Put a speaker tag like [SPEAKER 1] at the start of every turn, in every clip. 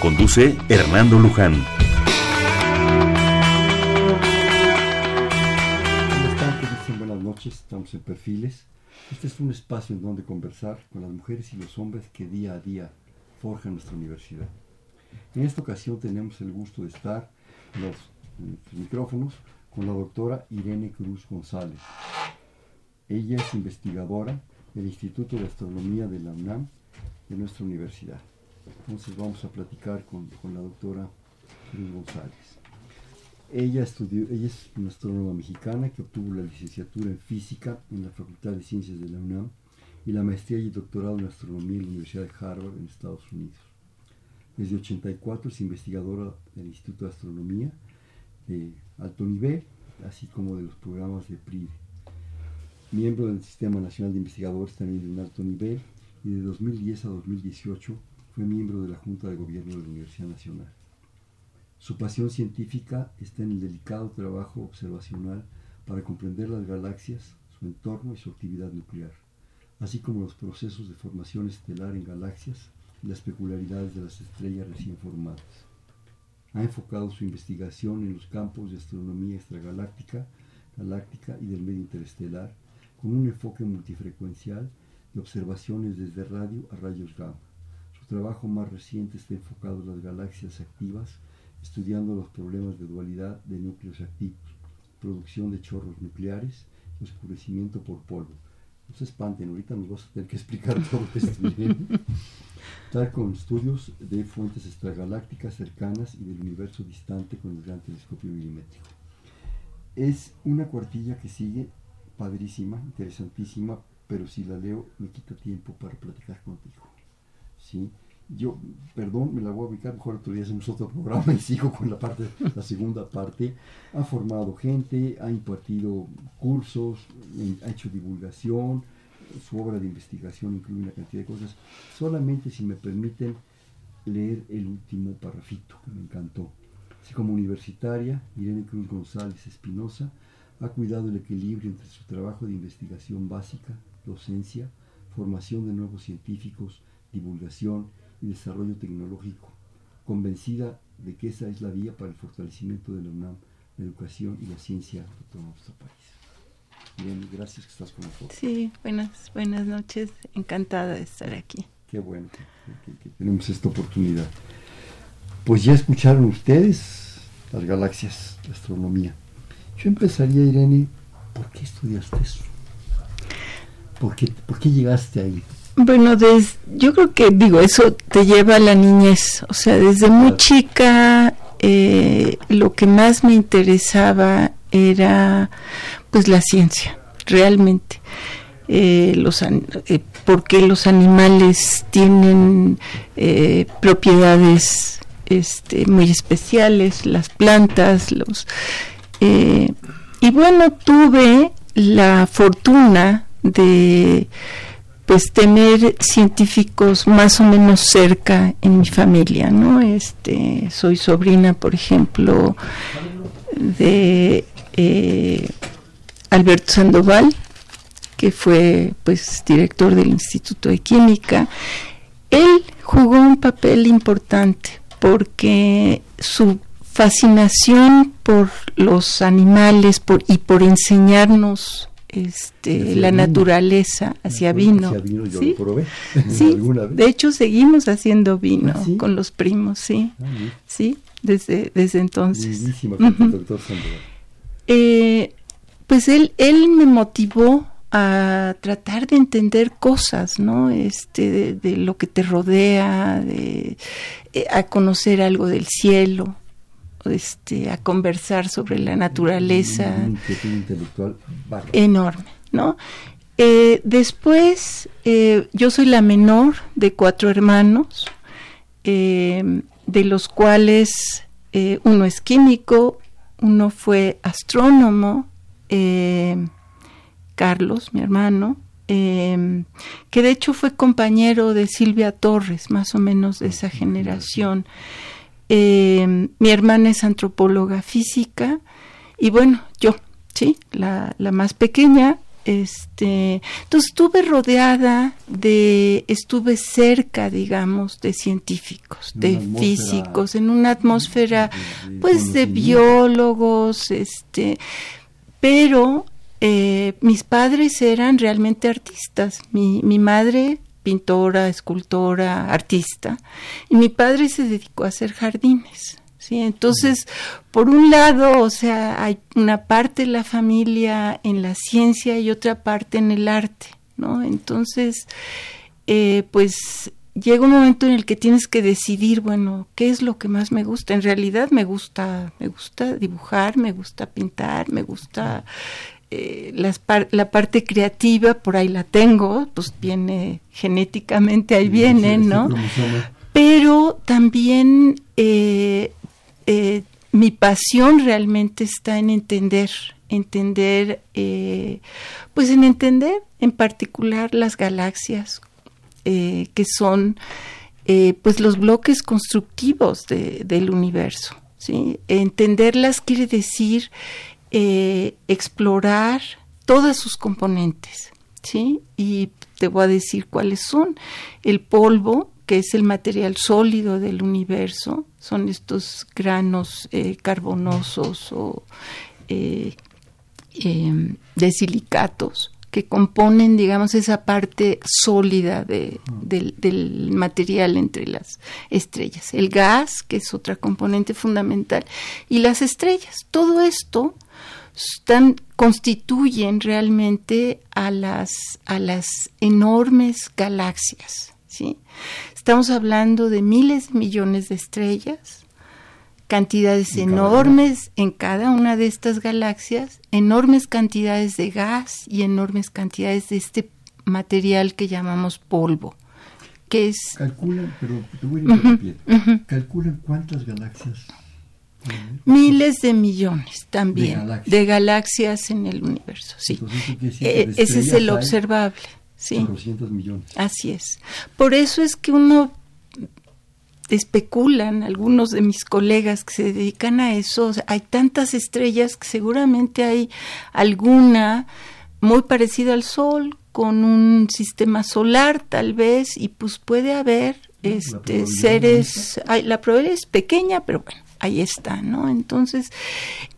[SPEAKER 1] Conduce Hernando Luján.
[SPEAKER 2] Buenas noches, estamos en Perfiles. Este es un espacio en donde conversar con las mujeres y los hombres que día a día forjan nuestra universidad. En esta ocasión tenemos el gusto de estar en los, en los micrófonos con la doctora Irene Cruz González. Ella es investigadora del Instituto de Astronomía de la UNAM de nuestra universidad. Entonces vamos a platicar con, la doctora Cruz González. Ella, estudió, ella es una astrónoma mexicana que obtuvo la licenciatura en física en la Facultad de Ciencias de la UNAM y la maestría y doctorado en astronomía en la Universidad de Harvard en Estados Unidos. Desde 84 es investigadora del Instituto de Astronomía de alto nivel, así como de los programas de PRIDE. Miembro del Sistema Nacional de Investigadores también de un alto nivel y de 2010 a 2018 fue miembro de la Junta de Gobierno de la Universidad Nacional. Su pasión científica está en el delicado trabajo observacional para comprender las galaxias, su entorno y su actividad nuclear, así como los procesos de formación estelar en galaxias y las peculiaridades de las estrellas recién formadas. Ha enfocado su investigación en los campos de astronomía extragaláctica, galáctica y del medio interestelar, con un enfoque multifrecuencial de observaciones desde radio a rayos gamma trabajo más reciente está enfocado en las galaxias activas, estudiando los problemas de dualidad de núcleos activos, producción de chorros nucleares oscurecimiento por polvo. No se espanten, ahorita nos vas a tener que explicar todo esto bien. Está con estudios de fuentes extragalácticas cercanas y del universo distante con el gran telescopio milimétrico. Es una cuartilla que sigue padrísima, interesantísima, pero si la leo me quita tiempo para platicar contigo. ¿Sí? Yo, perdón, me la voy a ubicar, mejor otro día hacemos otro programa y sigo con la parte, la segunda parte. Ha formado gente, ha impartido cursos, ha hecho divulgación, su obra de investigación incluye una cantidad de cosas. Solamente si me permiten leer el último parrafito que me encantó. Así como universitaria, Irene Cruz González Espinosa ha cuidado el equilibrio entre su trabajo de investigación básica, docencia, formación de nuevos científicos, divulgación y desarrollo tecnológico, convencida de que esa es la vía para el fortalecimiento de la UNAM, la educación y la ciencia de todo nuestro país. Bien, gracias que estás con nosotros.
[SPEAKER 3] Sí, buenas, buenas noches, encantada de estar aquí.
[SPEAKER 2] Qué bueno que, tenemos esta oportunidad. Pues ya escucharon ustedes las galaxias, la astronomía. Yo empezaría, Irene, ¿por qué estudiaste eso? ¿Por qué, por qué llegaste ahí?
[SPEAKER 3] Bueno, yo creo que, digo, eso te lleva a la niñez. O sea, desde muy chica eh, lo que más me interesaba era pues la ciencia, realmente. Eh, los, eh, porque los animales tienen eh, propiedades este, muy especiales, las plantas, los... y bueno, tuve la fortuna de pues tener científicos más o menos cerca en mi familia, ¿no? Este, soy sobrina, por ejemplo, de eh, Alberto Sandoval, que fue pues director del Instituto de Química. Él jugó un papel importante porque su fascinación por los animales y por enseñarnos este, la naturaleza hacia vino. ¿Sí? de hecho seguimos haciendo vino ¿Ah, con los primos, sí, ah, sí, desde, desde entonces. eh, pues él, él me motivó a tratar de entender cosas, ¿no? Este, de, lo que te rodea, de, eh, a conocer algo del cielo, este, a conversar sobre la naturaleza. intelectual enorme, ¿no? Eh, después, eh, yo soy la menor de cuatro hermanos. Eh, de los cuales uno es químico, uno fue astrónomo, Carlos, mi hermano, eh, que de hecho fue compañero de Silvia Torres, más o menos de esa generación. Mi hermana es antropóloga física y bueno, yo, sí, la, la más pequeña, este entonces estuve rodeada de estuve cerca digamos de científicos de físicos en una atmósfera pues de biólogos este pero eh, mis padres eran realmente artistas. Mi, mi madre pintora escultora artista y mi padre se dedicó a hacer jardines ¿sí? Entonces, por un lado, o sea, hay una parte de la familia en la ciencia y otra parte en el arte, ¿no? Entonces, eh, pues llega un momento en el que tienes que decidir, bueno, ¿qué es lo que más me gusta? En realidad me gusta, me gusta dibujar, me gusta pintar, me gusta eh, la parte creativa, por ahí la tengo, pues viene genéticamente, ahí viene, ¿no? Pero también eh, eh, mi pasión realmente está en entender, entender, pues en entender en particular las galaxias, que son pues los bloques constructivos del universo. ¿sí? Entenderlas quiere decir explorar todas sus componentes. ¿sí? Y te voy a decir cuáles son. El polvo, que es el material sólido del universo, son estos granos eh, carbonosos o eh, em, de silicatos que componen, digamos, esa parte sólida del, del, material entre las estrellas. El gas, que es otra componente fundamental, y las estrellas. Todo esto están, constituyen realmente a las, a las enormes galaxias. ¿sí? Estamos hablando de miles de millones de estrellas, cantidades enormes en cada una de estas galaxias, enormes cantidades de gas y enormes cantidades de este material que llamamos polvo, que es...
[SPEAKER 2] Calculan, pero te voy a calculan cuántas galaxias
[SPEAKER 3] Miles de millones también de galaxias, en el universo, sí. Eh, ese es el observable. Sí.
[SPEAKER 2] millones.
[SPEAKER 3] Así es. Por eso es que uno especulan algunos de mis colegas que se dedican a eso. hay tantas estrellas que seguramente hay alguna muy parecida al Sol, con un sistema solar tal vez, y pues puede haber este, seres, hay, la probabilidad es pequeña, pero bueno, ahí está, ¿no? Entonces,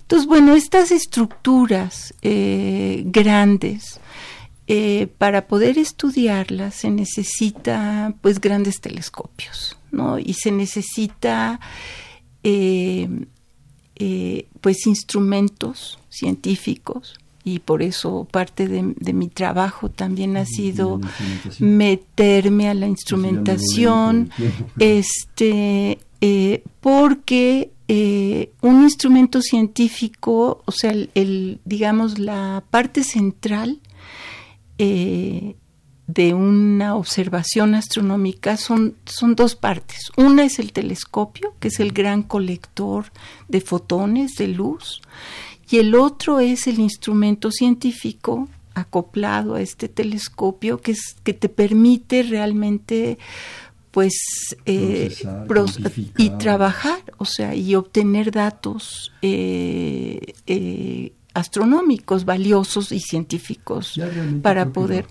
[SPEAKER 3] entonces bueno, estas estructuras eh, grandes, eh, para poder estudiarla se necesita pues grandes telescopios, ¿no? Y se necesita eh, pues instrumentos científicos y por eso parte de, mi trabajo también ha sido meterme a la instrumentación, este, porque un instrumento científico, o sea, el, digamos la parte central eh, de una observación astronómica son, son dos partes. Una es el telescopio, que es el gran colector de fotones, de luz, y el otro es el instrumento científico acoplado a este telescopio que, es, que te permite realmente pues eh, y trabajar, o sea, y obtener datos eh, eh, astronómicos valiosos y científicos para poder...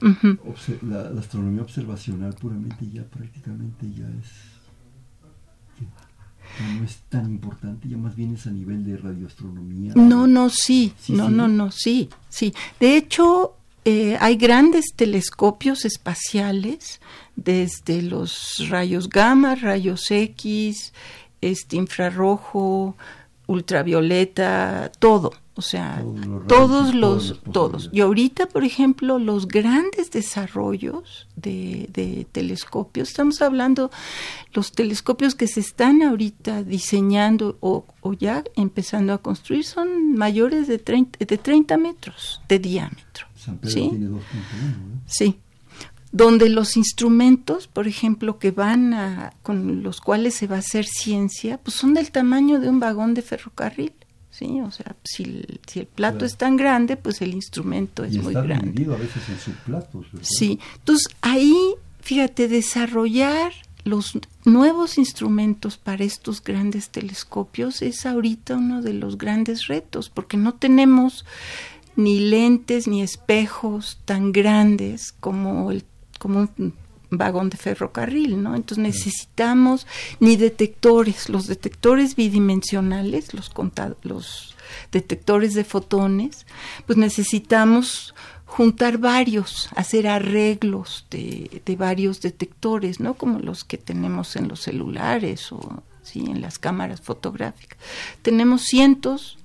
[SPEAKER 2] La, astronomía observacional puramente ya prácticamente ya es... es tan importante, ya más bien es a nivel de radioastronomía.
[SPEAKER 3] No, no, sí, no, no, no, sí, sí. De hecho, eh, hay grandes telescopios espaciales, desde los rayos gamma, rayos X, este infrarrojo, ultravioleta, todo o sea, todos los, todos. Y ahorita, por ejemplo, los grandes desarrollos de, telescopios, estamos hablando los telescopios que se están ahorita diseñando o, ya empezando a construir son mayores de 30, de 30 metros de diámetro.
[SPEAKER 2] San Pedro
[SPEAKER 3] ¿sí?
[SPEAKER 2] tiene
[SPEAKER 3] Sí. donde los instrumentos, por ejemplo, que van a, con los cuales se va a hacer ciencia, pues son del tamaño de un vagón de ferrocarril. ¿Sí? O sea, si el, si el plato es tan grande, pues el instrumento es
[SPEAKER 2] y
[SPEAKER 3] muy grande.
[SPEAKER 2] dividido a veces en subplatos.
[SPEAKER 3] Sí, entonces ahí, fíjate, desarrollar los nuevos instrumentos para estos grandes telescopios es ahorita uno de los grandes retos, porque no tenemos ni lentes ni espejos tan grandes como el como un vagón de ferrocarril, ¿no? Entonces necesitamos ni detectores, los detectores bidimensionales, los detectores de fotones, pues necesitamos juntar varios, hacer arreglos de, de varios detectores, ¿no? Como los que tenemos en los celulares o sí, en las cámaras fotográficas. Tenemos cientos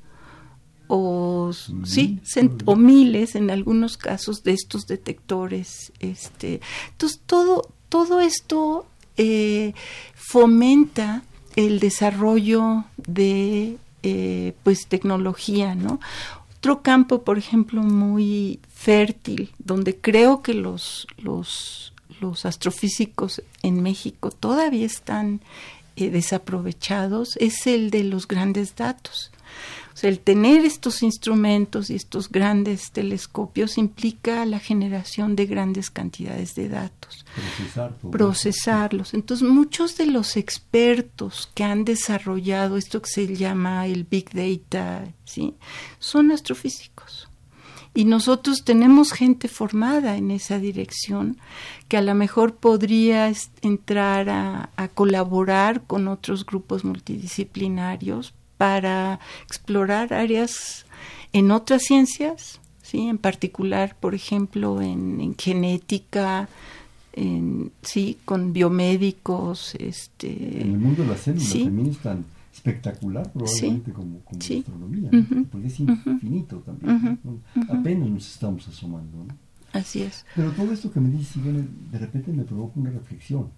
[SPEAKER 3] o sí cent- o miles en algunos casos de estos detectores este entonces todo todo esto eh, fomenta el desarrollo de eh, pues tecnología no otro campo por ejemplo muy fértil donde creo que los los los astrofísicos en México todavía están eh, desaprovechados es el de los grandes datos o sea, el tener estos instrumentos y estos grandes telescopios implica la generación de grandes cantidades de datos,
[SPEAKER 2] Procesar
[SPEAKER 3] procesarlos. Entonces, muchos de los expertos que han desarrollado esto que se llama el Big Data, ¿sí? son astrofísicos. Y nosotros tenemos gente formada en esa dirección que a lo mejor podría entrar a, a colaborar con otros grupos multidisciplinarios para explorar áreas en otras ciencias, ¿sí? en particular, por ejemplo, en, en genética, en, sí, con biomédicos, este,
[SPEAKER 2] En el mundo de las células
[SPEAKER 3] Sí.
[SPEAKER 2] también es tan espectacular probablemente como, como
[SPEAKER 3] Sí.
[SPEAKER 2] astronomía, ¿no?
[SPEAKER 3] Ujú.
[SPEAKER 2] porque es infinito también. ¿no? Apenas nos estamos asomando. ¿no?
[SPEAKER 3] así es.
[SPEAKER 2] Pero todo esto que me dices, de repente me provoca una reflexión.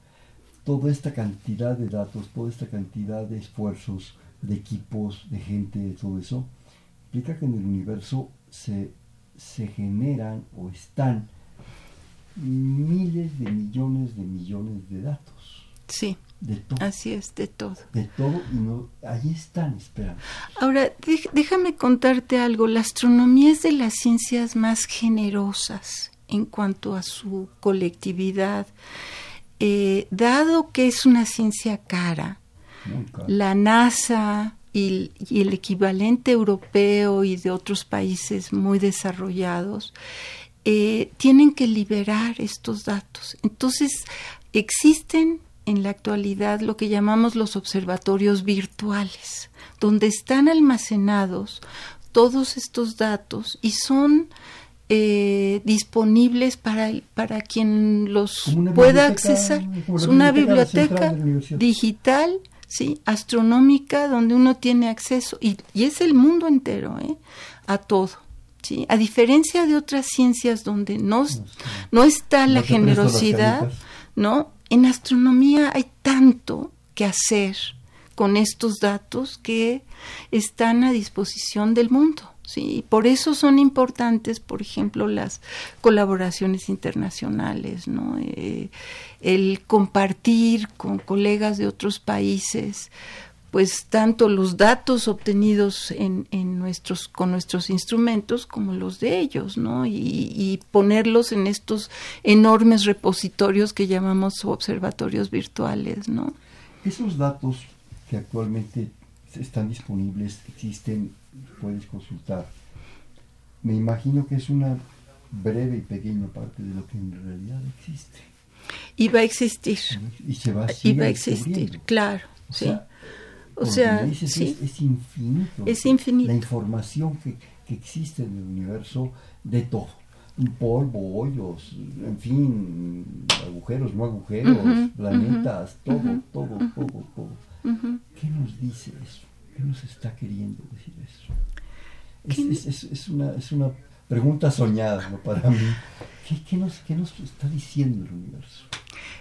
[SPEAKER 2] Toda esta cantidad de datos, toda esta cantidad de esfuerzos, de equipos, de gente, de todo eso, implica que en el universo se, se generan o están miles de millones de millones de datos.
[SPEAKER 3] Sí,
[SPEAKER 2] De todo.
[SPEAKER 3] así es, de todo.
[SPEAKER 2] De todo y no, ahí están esperando.
[SPEAKER 3] Ahora, déjame contarte algo. La astronomía es de las ciencias más generosas en cuanto a su colectividad. Eh, dado que es una ciencia cara. La NASA y, y el equivalente europeo y de otros países muy desarrollados eh, tienen que liberar estos datos. Entonces, existen en la actualidad lo que llamamos los observatorios virtuales, donde están almacenados todos estos datos y son eh, disponibles para, para quien los pueda accesar. Es una
[SPEAKER 2] biblioteca
[SPEAKER 3] digital, sí, astronómica, donde uno tiene acceso, y, y es el mundo entero, ¿eh? a todo. ¿sí? A diferencia de otras ciencias donde no, no está la generosidad. ¿no? En astronomía hay tanto que hacer con estos datos que están a disposición del mundo. Sí, y por eso son importantes, por ejemplo, las colaboraciones internacionales, ¿no? Eh, el compartir con colegas de otros países, pues tanto los datos obtenidos en, en nuestros con nuestros instrumentos como los de ellos, ¿no? Y, y ponerlos en estos enormes repositorios que llamamos observatorios virtuales, ¿no?
[SPEAKER 2] Esos datos que actualmente están disponibles, existen, puedes consultar. Me imagino que es una breve y pequeña parte de lo que en realidad existe.
[SPEAKER 3] Y va a existir,
[SPEAKER 2] Y se va,
[SPEAKER 3] y
[SPEAKER 2] sigue
[SPEAKER 3] va a existir, claro,
[SPEAKER 2] O
[SPEAKER 3] sí.
[SPEAKER 2] sea,
[SPEAKER 3] O sea,
[SPEAKER 2] dices,
[SPEAKER 3] sí.
[SPEAKER 2] es, es infinito.
[SPEAKER 3] Es infinito.
[SPEAKER 2] La información que, que existe en el universo de todo. Polvo, hoyos, en fin, agujeros, no agujeros, planetas, todo, todo, todo, todo.
[SPEAKER 3] Ujú.
[SPEAKER 2] ¿Qué nos dice eso? ¿Qué nos está queriendo decir eso? Es,
[SPEAKER 3] ¿Qué-
[SPEAKER 2] es- es- es una, es una pregunta soñada ¿no? para mí. ¿Qué, qué nos, ¿Qué nos está diciendo el universo?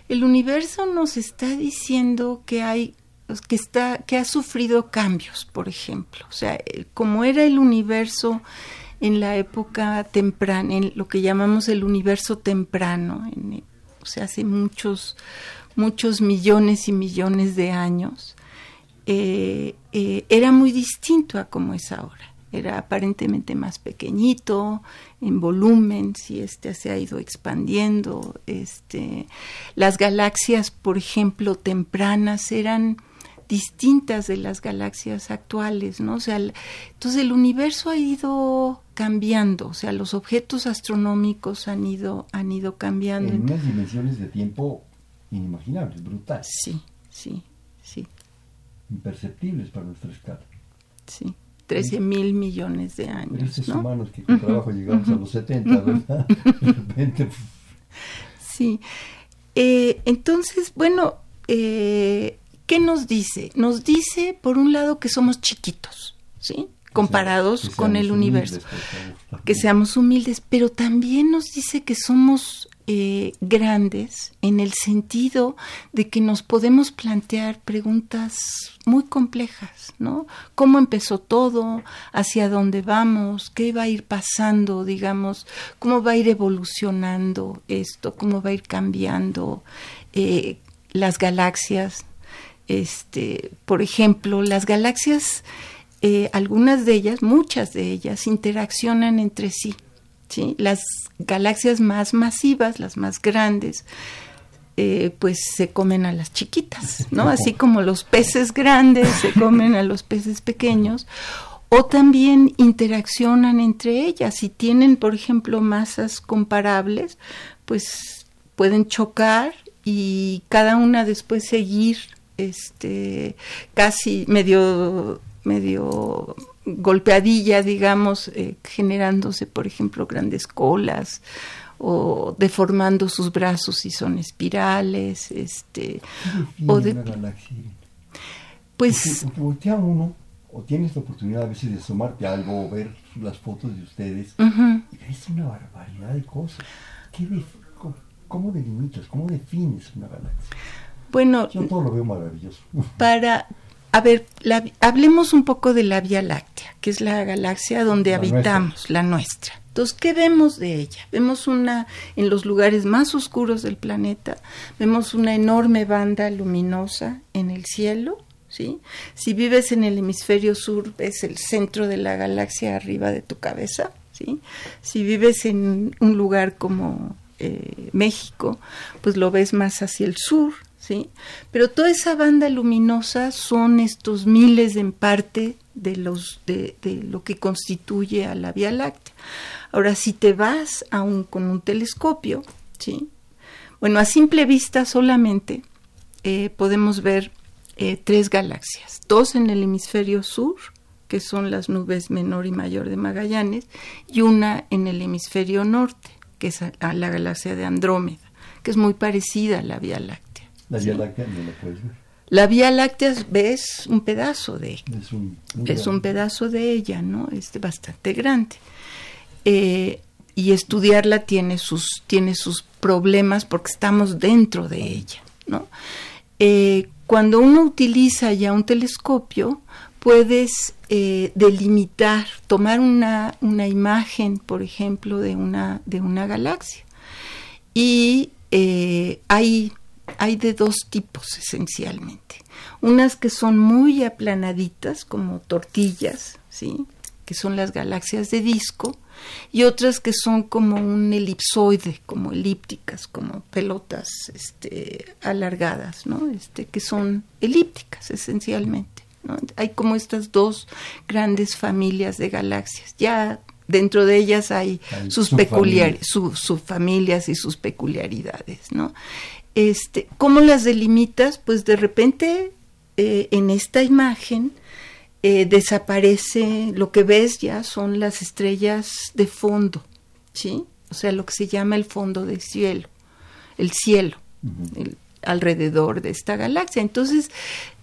[SPEAKER 3] El universo nos está diciendo que hay que está que ha sufrido cambios, por ejemplo, o sea, el- como era el universo en la época temprana, en lo que llamamos el universo temprano, en, o sea, hace muchos, muchos millones y millones de años, eh, eh, era muy distinto a como es ahora. Era aparentemente más pequeñito en volumen, si este se ha ido expandiendo. Este, las galaxias, por ejemplo, tempranas eran distintas de las galaxias actuales, ¿no? O sea, entonces el universo ha ido cambiando, o sea, los objetos astronómicos han ido han ido cambiando
[SPEAKER 2] en unas dimensiones de tiempo inimaginables, brutales.
[SPEAKER 3] Sí, sí.
[SPEAKER 2] Imperceptibles para nuestra escala.
[SPEAKER 3] Sí. 13 mil millones de años. Pero
[SPEAKER 2] estos humanos que con trabajo llegamos a los 70, ¿verdad? de repente.
[SPEAKER 3] Sí. Eh, entonces, bueno, eh, ¿qué nos dice? Nos dice, por un lado, que somos chiquitos, ¿sí? Comparados con el universo. que seamos humildes, pero también nos dice que somos eh, grandes en el sentido de que nos podemos plantear preguntas muy complejas, ¿no? ¿Cómo empezó todo? ¿Hacia dónde vamos? ¿Qué va a ir pasando, digamos? ¿Cómo va a ir evolucionando esto? ¿Cómo va a ir cambiando eh, las galaxias? Este, por ejemplo, las galaxias, eh, algunas de ellas, muchas de ellas, interaccionan entre sí. ¿sí? Las galaxias más masivas, las más grandes, eh, pues se comen a las chiquitas, ¿no? Así como los peces grandes se comen a los peces pequeños, o también interaccionan entre ellas. Si tienen, por ejemplo, masas comparables, pues pueden chocar y cada una después seguir este casi medio medio golpeadilla, digamos, eh, generándose, por ejemplo, grandes colas o deformando sus brazos si son espirales, este,
[SPEAKER 2] o de pues porque, uno o tienes la oportunidad a veces de asomarte a algo o ver las fotos de ustedes y es una barbaridad de cosas. cómo, delimitas, cómo defines una galaxia?
[SPEAKER 3] Bueno,
[SPEAKER 2] yo todo lo veo maravilloso.
[SPEAKER 3] Para a ver, hablemos un poco de la Vía Láctea, que es la galaxia donde habitamos, la nuestra. Entonces, ¿qué vemos de ella? Vemos una, en los lugares más oscuros del planeta, vemos una enorme banda luminosa en el cielo, ¿sí? Si vives en el hemisferio sur, ves el centro de la galaxia arriba de tu cabeza, ¿sí? Si vives en un lugar como eh, México, pues lo ves más hacia el sur, ¿sí? Pero toda esa banda luminosa son estos miles en parte de, los, de, lo que constituye a la Vía Láctea. Ahora, si te vas aún con un telescopio, ¿sí? Bueno, a simple vista solamente eh, podemos ver eh, tres galaxias, dos en el hemisferio sur, que son las nubes menor y mayor de Magallanes, y una en el hemisferio norte, que es la galaxia de Andrómeda, que es muy parecida a la Vía Láctea.
[SPEAKER 2] La Vía Láctea no la puedes ver.
[SPEAKER 3] La Vía Láctea ves un pedazo de es un, es un pedazo de ella, ¿no? Es bastante grande. Eh, y estudiarla tiene sus, tiene sus problemas porque estamos dentro de ella, ¿no? Eh, cuando uno utiliza ya un telescopio, puedes eh, delimitar, tomar una, una, imagen, por ejemplo, de una, de una galaxia. Y hay hay de dos tipos esencialmente. Unas que son muy aplanaditas, como tortillas, ¿sí? que son las galaxias de disco, y otras que son como un elipsoide, como elípticas, como pelotas este, alargadas, ¿no? este, que son elípticas esencialmente. Hay como estas dos grandes familias de galaxias. Ya dentro de ellas hay, sus subfamilias y sus peculiaridades, ¿no? Este, ¿Cómo las delimitas? Pues de repente eh, en esta imagen eh, desaparece, lo que ves ya son las estrellas de fondo, ¿sí? O sea, lo que se llama el fondo del cielo, el cielo, alrededor de esta galaxia. Entonces,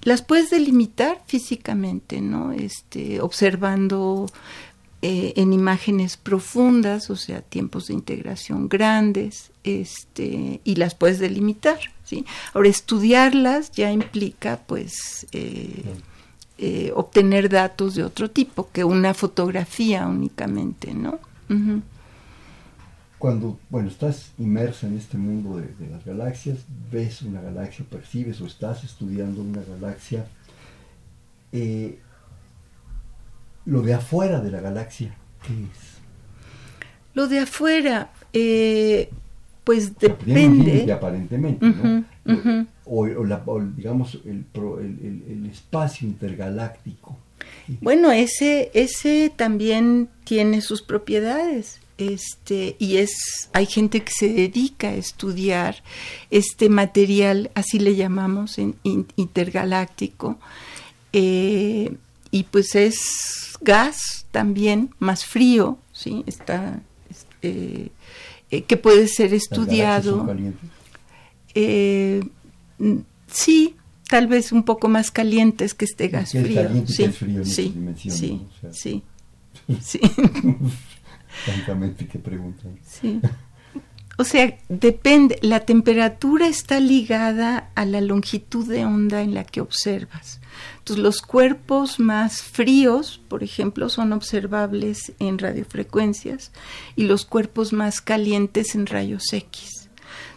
[SPEAKER 3] las puedes delimitar físicamente, ¿no? Este, observando eh, en imágenes profundas, o sea, tiempos de integración grandes, este, y las puedes delimitar, ¿sí? Ahora, estudiarlas ya implica, pues, eh, eh, obtener datos de otro tipo que una fotografía únicamente, ¿no?
[SPEAKER 2] cuando, bueno, estás inmersa en este mundo de, las galaxias, ves una galaxia, percibes o estás estudiando una galaxia, eh, lo de afuera de la galaxia, ¿qué es?
[SPEAKER 3] Lo de afuera, eh, pues depende.
[SPEAKER 2] aparentemente, ¿no? o, digamos el, el, espacio intergaláctico.
[SPEAKER 3] Bueno, ese, ese también tiene sus propiedades. Este, y es, hay gente que se dedica a estudiar este material, así le llamamos, en, intergaláctico, eh, y pues es gas también, más frío, ¿sí? Está, eh, eh, que puede ser estudiado. Eh, sí, tal vez un poco más calientes que este gas frío.
[SPEAKER 2] sí, sí, sí,
[SPEAKER 3] sí, sí.
[SPEAKER 2] Francamente, qué pregunta.
[SPEAKER 3] Sí. O sea, depende, la temperatura está ligada a la longitud de onda en la que observas. Entonces, los cuerpos más fríos, por ejemplo, son observables en radiofrecuencias y los cuerpos más calientes en rayos X.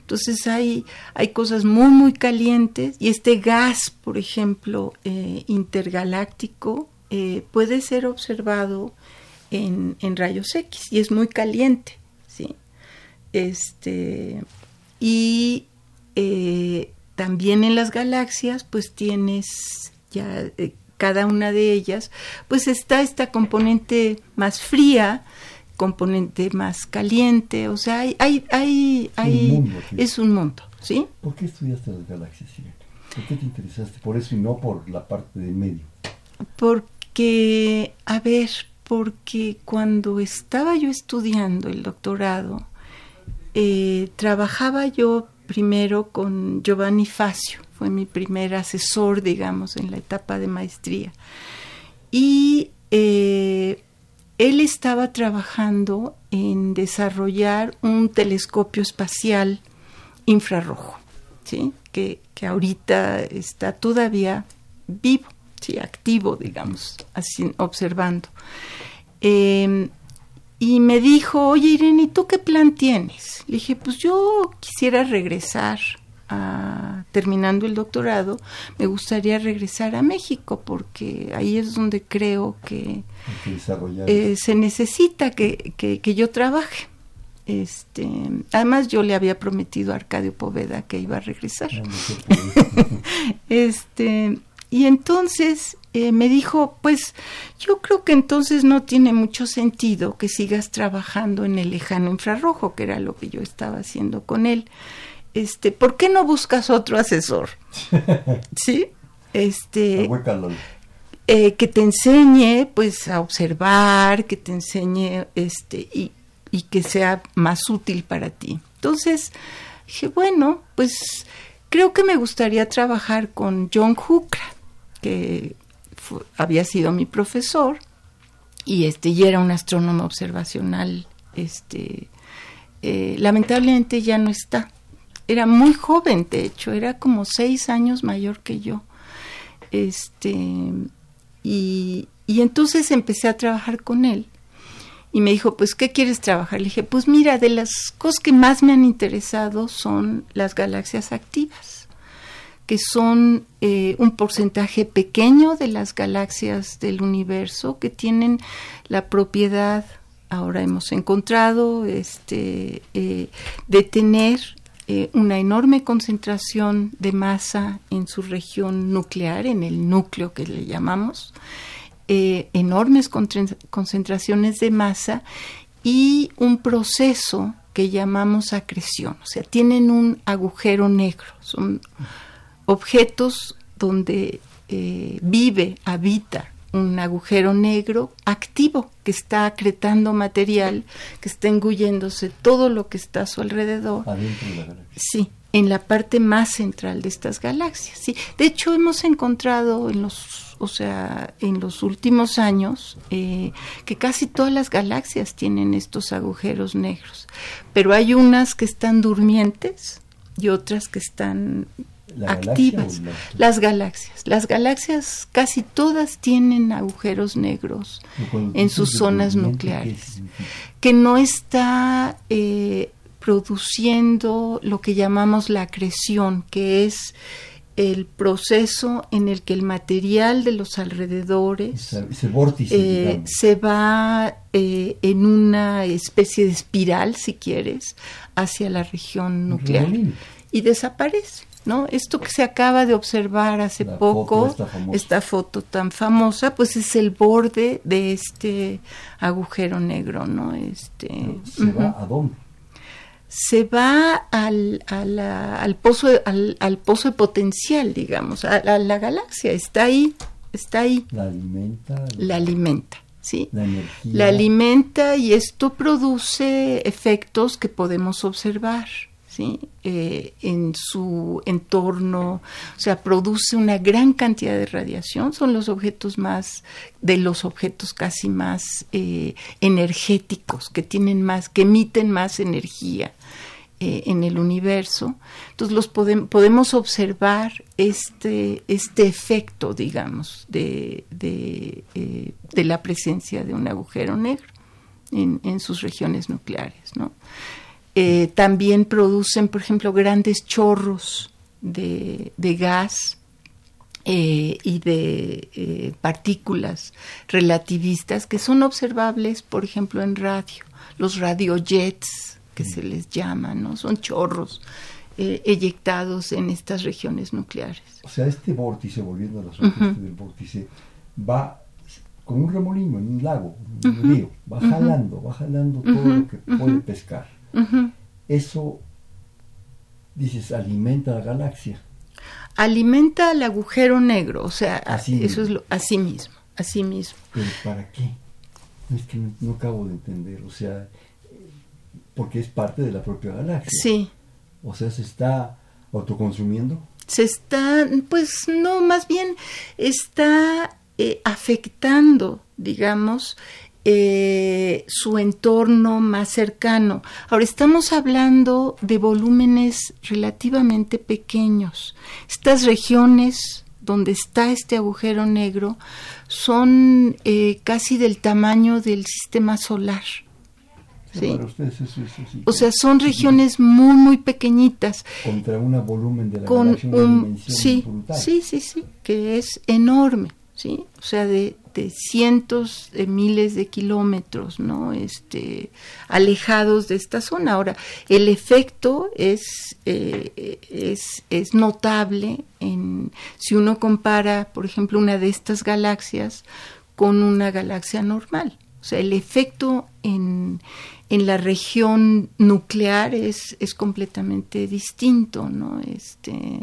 [SPEAKER 3] Entonces hay, hay cosas muy, muy calientes y este gas, por ejemplo, eh, intergaláctico, eh, puede ser observado en, en, rayos X y es muy caliente, ¿sí? Este, y eh, también en las galaxias, pues tienes ya eh, cada una de ellas, pues está esta componente más fría, componente más caliente, o sea, hay, hay, hay, es un mundo, ¿sí?
[SPEAKER 2] ¿Por qué estudiaste las galaxias, ¿Por qué te interesaste por eso y no por la parte del medio?
[SPEAKER 3] Porque, a ver, porque cuando estaba yo estudiando el doctorado, eh, trabajaba yo primero con Giovanni Facio, fue mi primer asesor, digamos, en la etapa de maestría. Y eh, él estaba trabajando en desarrollar un telescopio espacial infrarrojo, ¿sí? que, ahorita está todavía vivo, ¿sí? activo, digamos, así, observando. Em, y me dijo, oye Irene, ¿y tú qué plan tienes? Le dije, pues yo quisiera regresar terminando el doctorado, me gustaría regresar a México porque ahí es donde creo que eh, se necesita que, que, yo trabaje. Este, además yo le había prometido a Arcadio Poveda que iba a regresar. Ah, este, y entonces eh, me dijo, pues yo creo que entonces no tiene mucho sentido que sigas trabajando en el lejano infrarrojo, que era lo que yo estaba haciendo con él este, ¿por qué no buscas otro asesor? ¿Sí? Este, eh, que te enseñe, pues, a observar, que te enseñe, este, y, y que sea más útil para ti. Entonces, dije, bueno, pues, creo que me gustaría trabajar con John Hooker, que había sido mi profesor, y este, y era un astrónomo observacional, este, eh, lamentablemente ya no está era muy joven, de hecho, era como seis años mayor que yo. Este, y, y entonces empecé a trabajar con él. Y me dijo, pues, ¿qué quieres trabajar? Le dije, pues mira, de las cosas que más me han interesado son las galaxias activas, que son eh, un porcentaje pequeño de las galaxias del universo que tienen la propiedad, ahora hemos encontrado, este, eh, de tener eh, una enorme concentración de masa en su región nuclear, en el núcleo que le llamamos, eh, enormes concentraciones de masa y un proceso que llamamos acreción, o sea, tienen un agujero negro, son objetos donde eh, vive, habita un agujero negro activo que está acretando material, que está engulléndose todo lo que está a su alrededor. Sí, en la parte más central de estas galaxias. Sí, de hecho hemos encontrado en los, o sea, en los últimos años eh, que casi todas las galaxias tienen estos agujeros negros, pero hay unas que están durmientes y otras que están activas. Las galaxias. Las galaxias casi todas tienen agujeros negros en sus zonas nucleares, que no está eh, produciendo lo que llamamos la acreción, que es el proceso en el que el material de los alrededores eh, se va eh, en una especie de espiral, si quieres, hacia la región nuclear y desaparece. ¿No? Esto que se acaba de observar hace poco, esta foto tan famosa, pues es el borde de este agujero negro, ¿no? Este,
[SPEAKER 2] ¿Se va a dónde?
[SPEAKER 3] se va al, al, pozo, al, al, pozo de potencial, digamos, a, la galaxia, está ahí, está ahí.
[SPEAKER 2] La alimenta.
[SPEAKER 3] La alimenta, ¿sí?
[SPEAKER 2] La energía.
[SPEAKER 3] La alimenta y esto produce efectos que podemos observar. Eh, en su entorno, o sea, produce una gran cantidad de radiación, son los objetos más, de los objetos casi más eh, energéticos, que tienen más, que emiten más energía. Eh, en el universo. Entonces los podemos observar este, este efecto, digamos, de, la presencia de un agujero negro en sus regiones nucleares. ¿no? Eh, también producen, por ejemplo, grandes chorros de, gas eh, y de eh, partículas relativistas que son observables, por ejemplo, en radio. Los radiojets, que se les llama, ¿no? Son chorros eyectados en estas regiones nucleares.
[SPEAKER 2] O sea, este vórtice, volviendo a la superficie del vórtice, va con un remolino en un lago, en un río, va jalando, va jalando todo lo que puede pescar. Eso, dices, alimenta la galaxia.
[SPEAKER 3] Alimenta al agujero negro, o sea, eso es lo, así mismo, así mismo.
[SPEAKER 2] ¿Pero para qué? Es que no, acabo de entender, o sea, porque es parte de la propia galaxia.
[SPEAKER 3] Sí.
[SPEAKER 2] O sea, se está autoconsumiendo.
[SPEAKER 3] Se está, pues no, más bien está eh, afectando, digamos, eh, su entorno más cercano. Ahora estamos hablando de volúmenes relativamente pequeños. Estas regiones donde está este agujero negro son eh, casi del tamaño del sistema solar. ¿sí? o sea, son regiones muy, muy pequeñitas.
[SPEAKER 2] Contra un volumen de la
[SPEAKER 3] con un, sí, sí, sí, sí, que es enorme. ¿Sí? O sea, de, de, cientos de miles de kilómetros, ¿no? Este, alejados de esta zona. Ahora, el efecto es, eh, es, es, notable en, si uno compara, por ejemplo, una de estas galaxias con una galaxia normal. O sea, el efecto en, en la región nuclear es, es completamente distinto, ¿no? Este,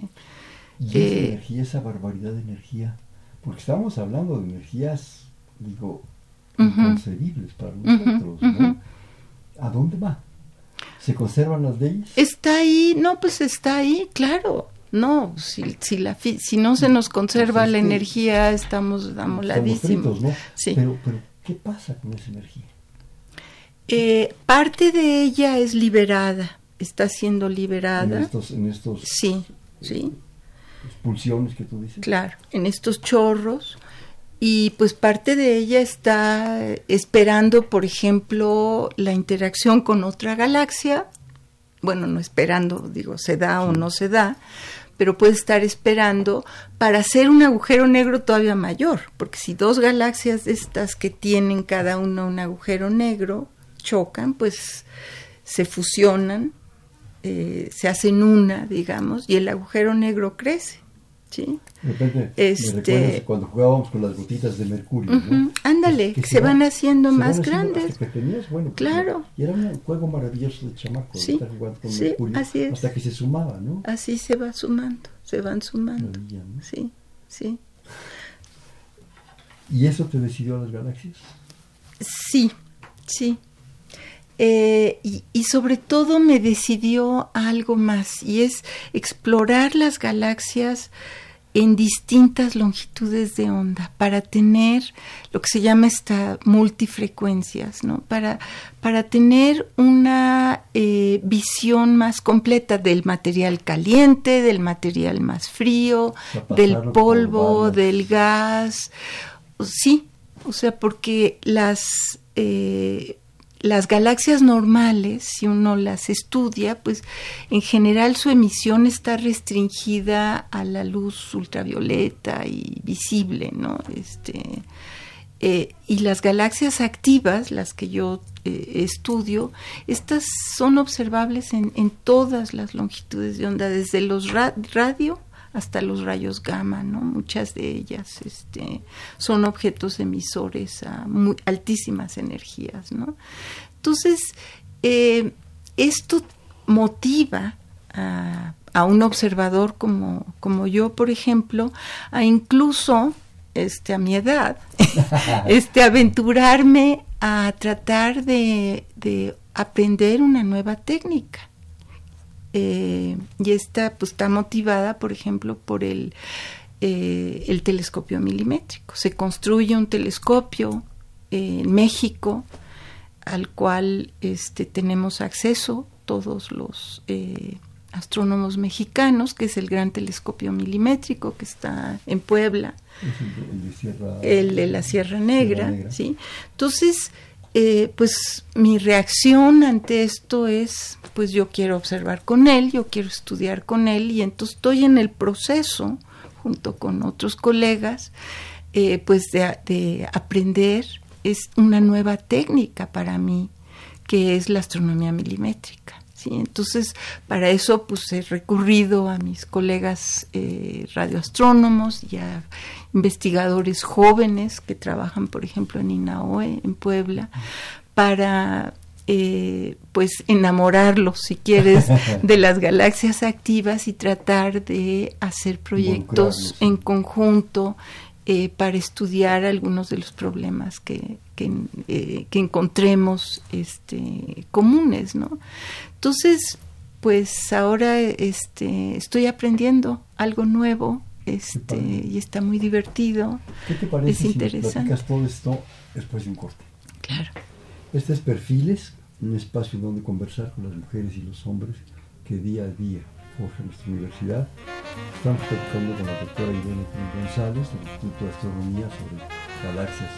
[SPEAKER 2] y esa eh, energía, esa barbaridad de energía, porque estamos hablando de energías, digo, inconcebibles para nosotros, ¿no? ¿A dónde va? ¿Se conservan las leyes?
[SPEAKER 3] Está ahí, no, pues está ahí, claro. No, si, si, la, si no se nos conserva la energía, estamos amoladísimos.
[SPEAKER 2] ¿no? sí. pero, pero, ¿qué pasa con esa energía?
[SPEAKER 3] Eh, parte de ella es liberada, está siendo liberada.
[SPEAKER 2] En estos, en estos
[SPEAKER 3] sí, sí
[SPEAKER 2] pulsiones que tú dices.
[SPEAKER 3] Claro, en estos chorros. Y pues parte de ella está esperando, por ejemplo, la interacción con otra galaxia. Bueno, no esperando, digo, se da o no se da, pero puede estar esperando para hacer un agujero negro todavía mayor, porque si dos galaxias de estas que tienen cada una un agujero negro chocan, pues se fusionan, eh, se hacen una, digamos, y el agujero negro crece. ¿sí?
[SPEAKER 2] De repente, este... cuando jugábamos con las gotitas de mercurio,
[SPEAKER 3] Ándale, que, se, van, haciendo más grandes.
[SPEAKER 2] bueno,
[SPEAKER 3] claro.
[SPEAKER 2] Y era un juego maravilloso de chamaco,
[SPEAKER 3] sí,
[SPEAKER 2] estar jugando con mercurio,
[SPEAKER 3] así es.
[SPEAKER 2] hasta que se sumaba, ¿no?
[SPEAKER 3] Así se va sumando, se van sumando. Sí, sí.
[SPEAKER 2] ¿Y eso te decidió a las galaxias?
[SPEAKER 3] Sí, sí. Eh, y, y, sobre todo me decidió algo más, y es explorar las galaxias en distintas longitudes de onda para tener lo que se llama esta multifrecuencias, ¿no? Para, para tener una eh, visión más completa del material caliente, del material más frío, del polvo, del gas. Sí, o sea, porque las eh, las galaxias normales, si uno las estudia, pues en general su emisión está restringida a la luz ultravioleta y visible, ¿no? Este, eh, y las galaxias activas, las que yo eh, estudio, estas son observables en, en, todas las longitudes de onda, desde los radio hasta los rayos gamma, ¿no? Muchas de ellas este, son objetos emisores a muy altísimas energías, ¿no? Entonces, eh, esto motiva a, un observador como, como yo, por ejemplo, a incluso este, a mi edad, este, aventurarme a tratar de, de aprender una nueva técnica. Eh, y esta pues está motivada, por ejemplo, por el, eh, el telescopio milimétrico. Se construye un telescopio en México al cual este, tenemos acceso todos los eh, astrónomos mexicanos, que es el gran telescopio milimétrico que está en Puebla, el, de, la Sierra Negra, ¿sí? Entonces, eh, pues mi reacción ante esto es, pues yo quiero observar con él, yo quiero estudiar con él y entonces estoy en el proceso, junto con otros colegas, eh, pues de, aprender, es una nueva técnica para mí, que es la astronomía milimétrica. ¿sí? Entonces, para eso pues he recurrido a mis colegas eh, radioastrónomos y a, investigadores jóvenes que trabajan, por ejemplo, en INAOE, en Puebla, para eh, pues enamorarlos, si quieres, de las galaxias activas y tratar de hacer proyectos en conjunto eh, para estudiar algunos de los problemas que, que, eh, que, encontremos este, comunes, ¿no? Entonces, pues ahora este, estoy aprendiendo algo nuevo este, y está muy divertido.
[SPEAKER 2] ¿Qué te parece es si interesante. todo esto después de un corte?
[SPEAKER 3] Claro.
[SPEAKER 2] Este es Perfiles, un espacio donde conversar con las mujeres y los hombres que día a día forjan nuestra universidad. Estamos platicando con la doctora Irene Cruz González del Instituto de Astronomía sobre galaxias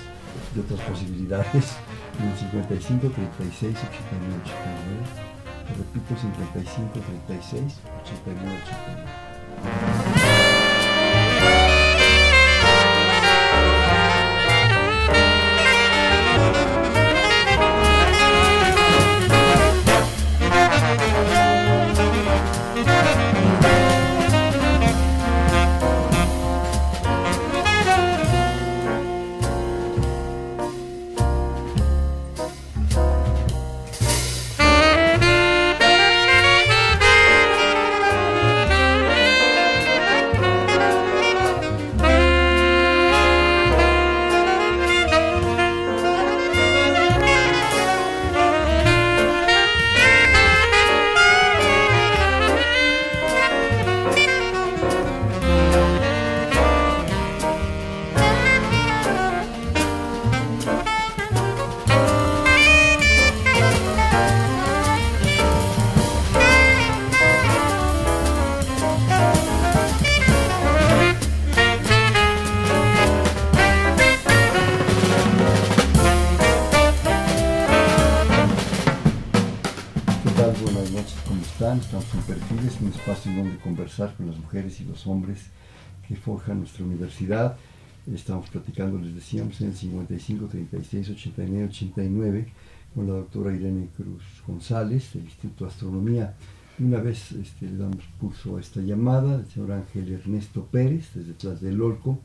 [SPEAKER 2] y otras posibilidades en el 55 36 89 89. repito, 55 36 89 89. Con las mujeres y los hombres que forjan nuestra universidad. Estamos platicando, les decíamos, en 55 36 89 89 con la doctora Irene Cruz González del Instituto de Astronomía. Una vez este, le damos pulso a esta llamada, el señor Ángel Ernesto Pérez, desde detrás del Olco,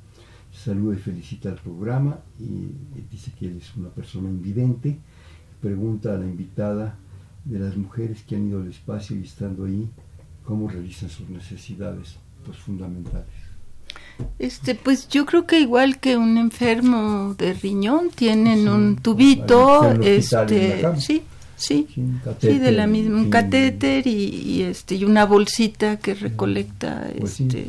[SPEAKER 2] saluda y felicita al programa y dice que él es una persona invidente. Pregunta a la invitada de las mujeres que han ido al espacio y estando ahí, cómo realizan sus necesidades pues, fundamentales.
[SPEAKER 3] Este, pues yo creo que igual que un enfermo de riñón tienen un tubito, este, sí, sí, sí, de la misma, un catéter y, este y una bolsita que recolecta
[SPEAKER 2] pues
[SPEAKER 3] este.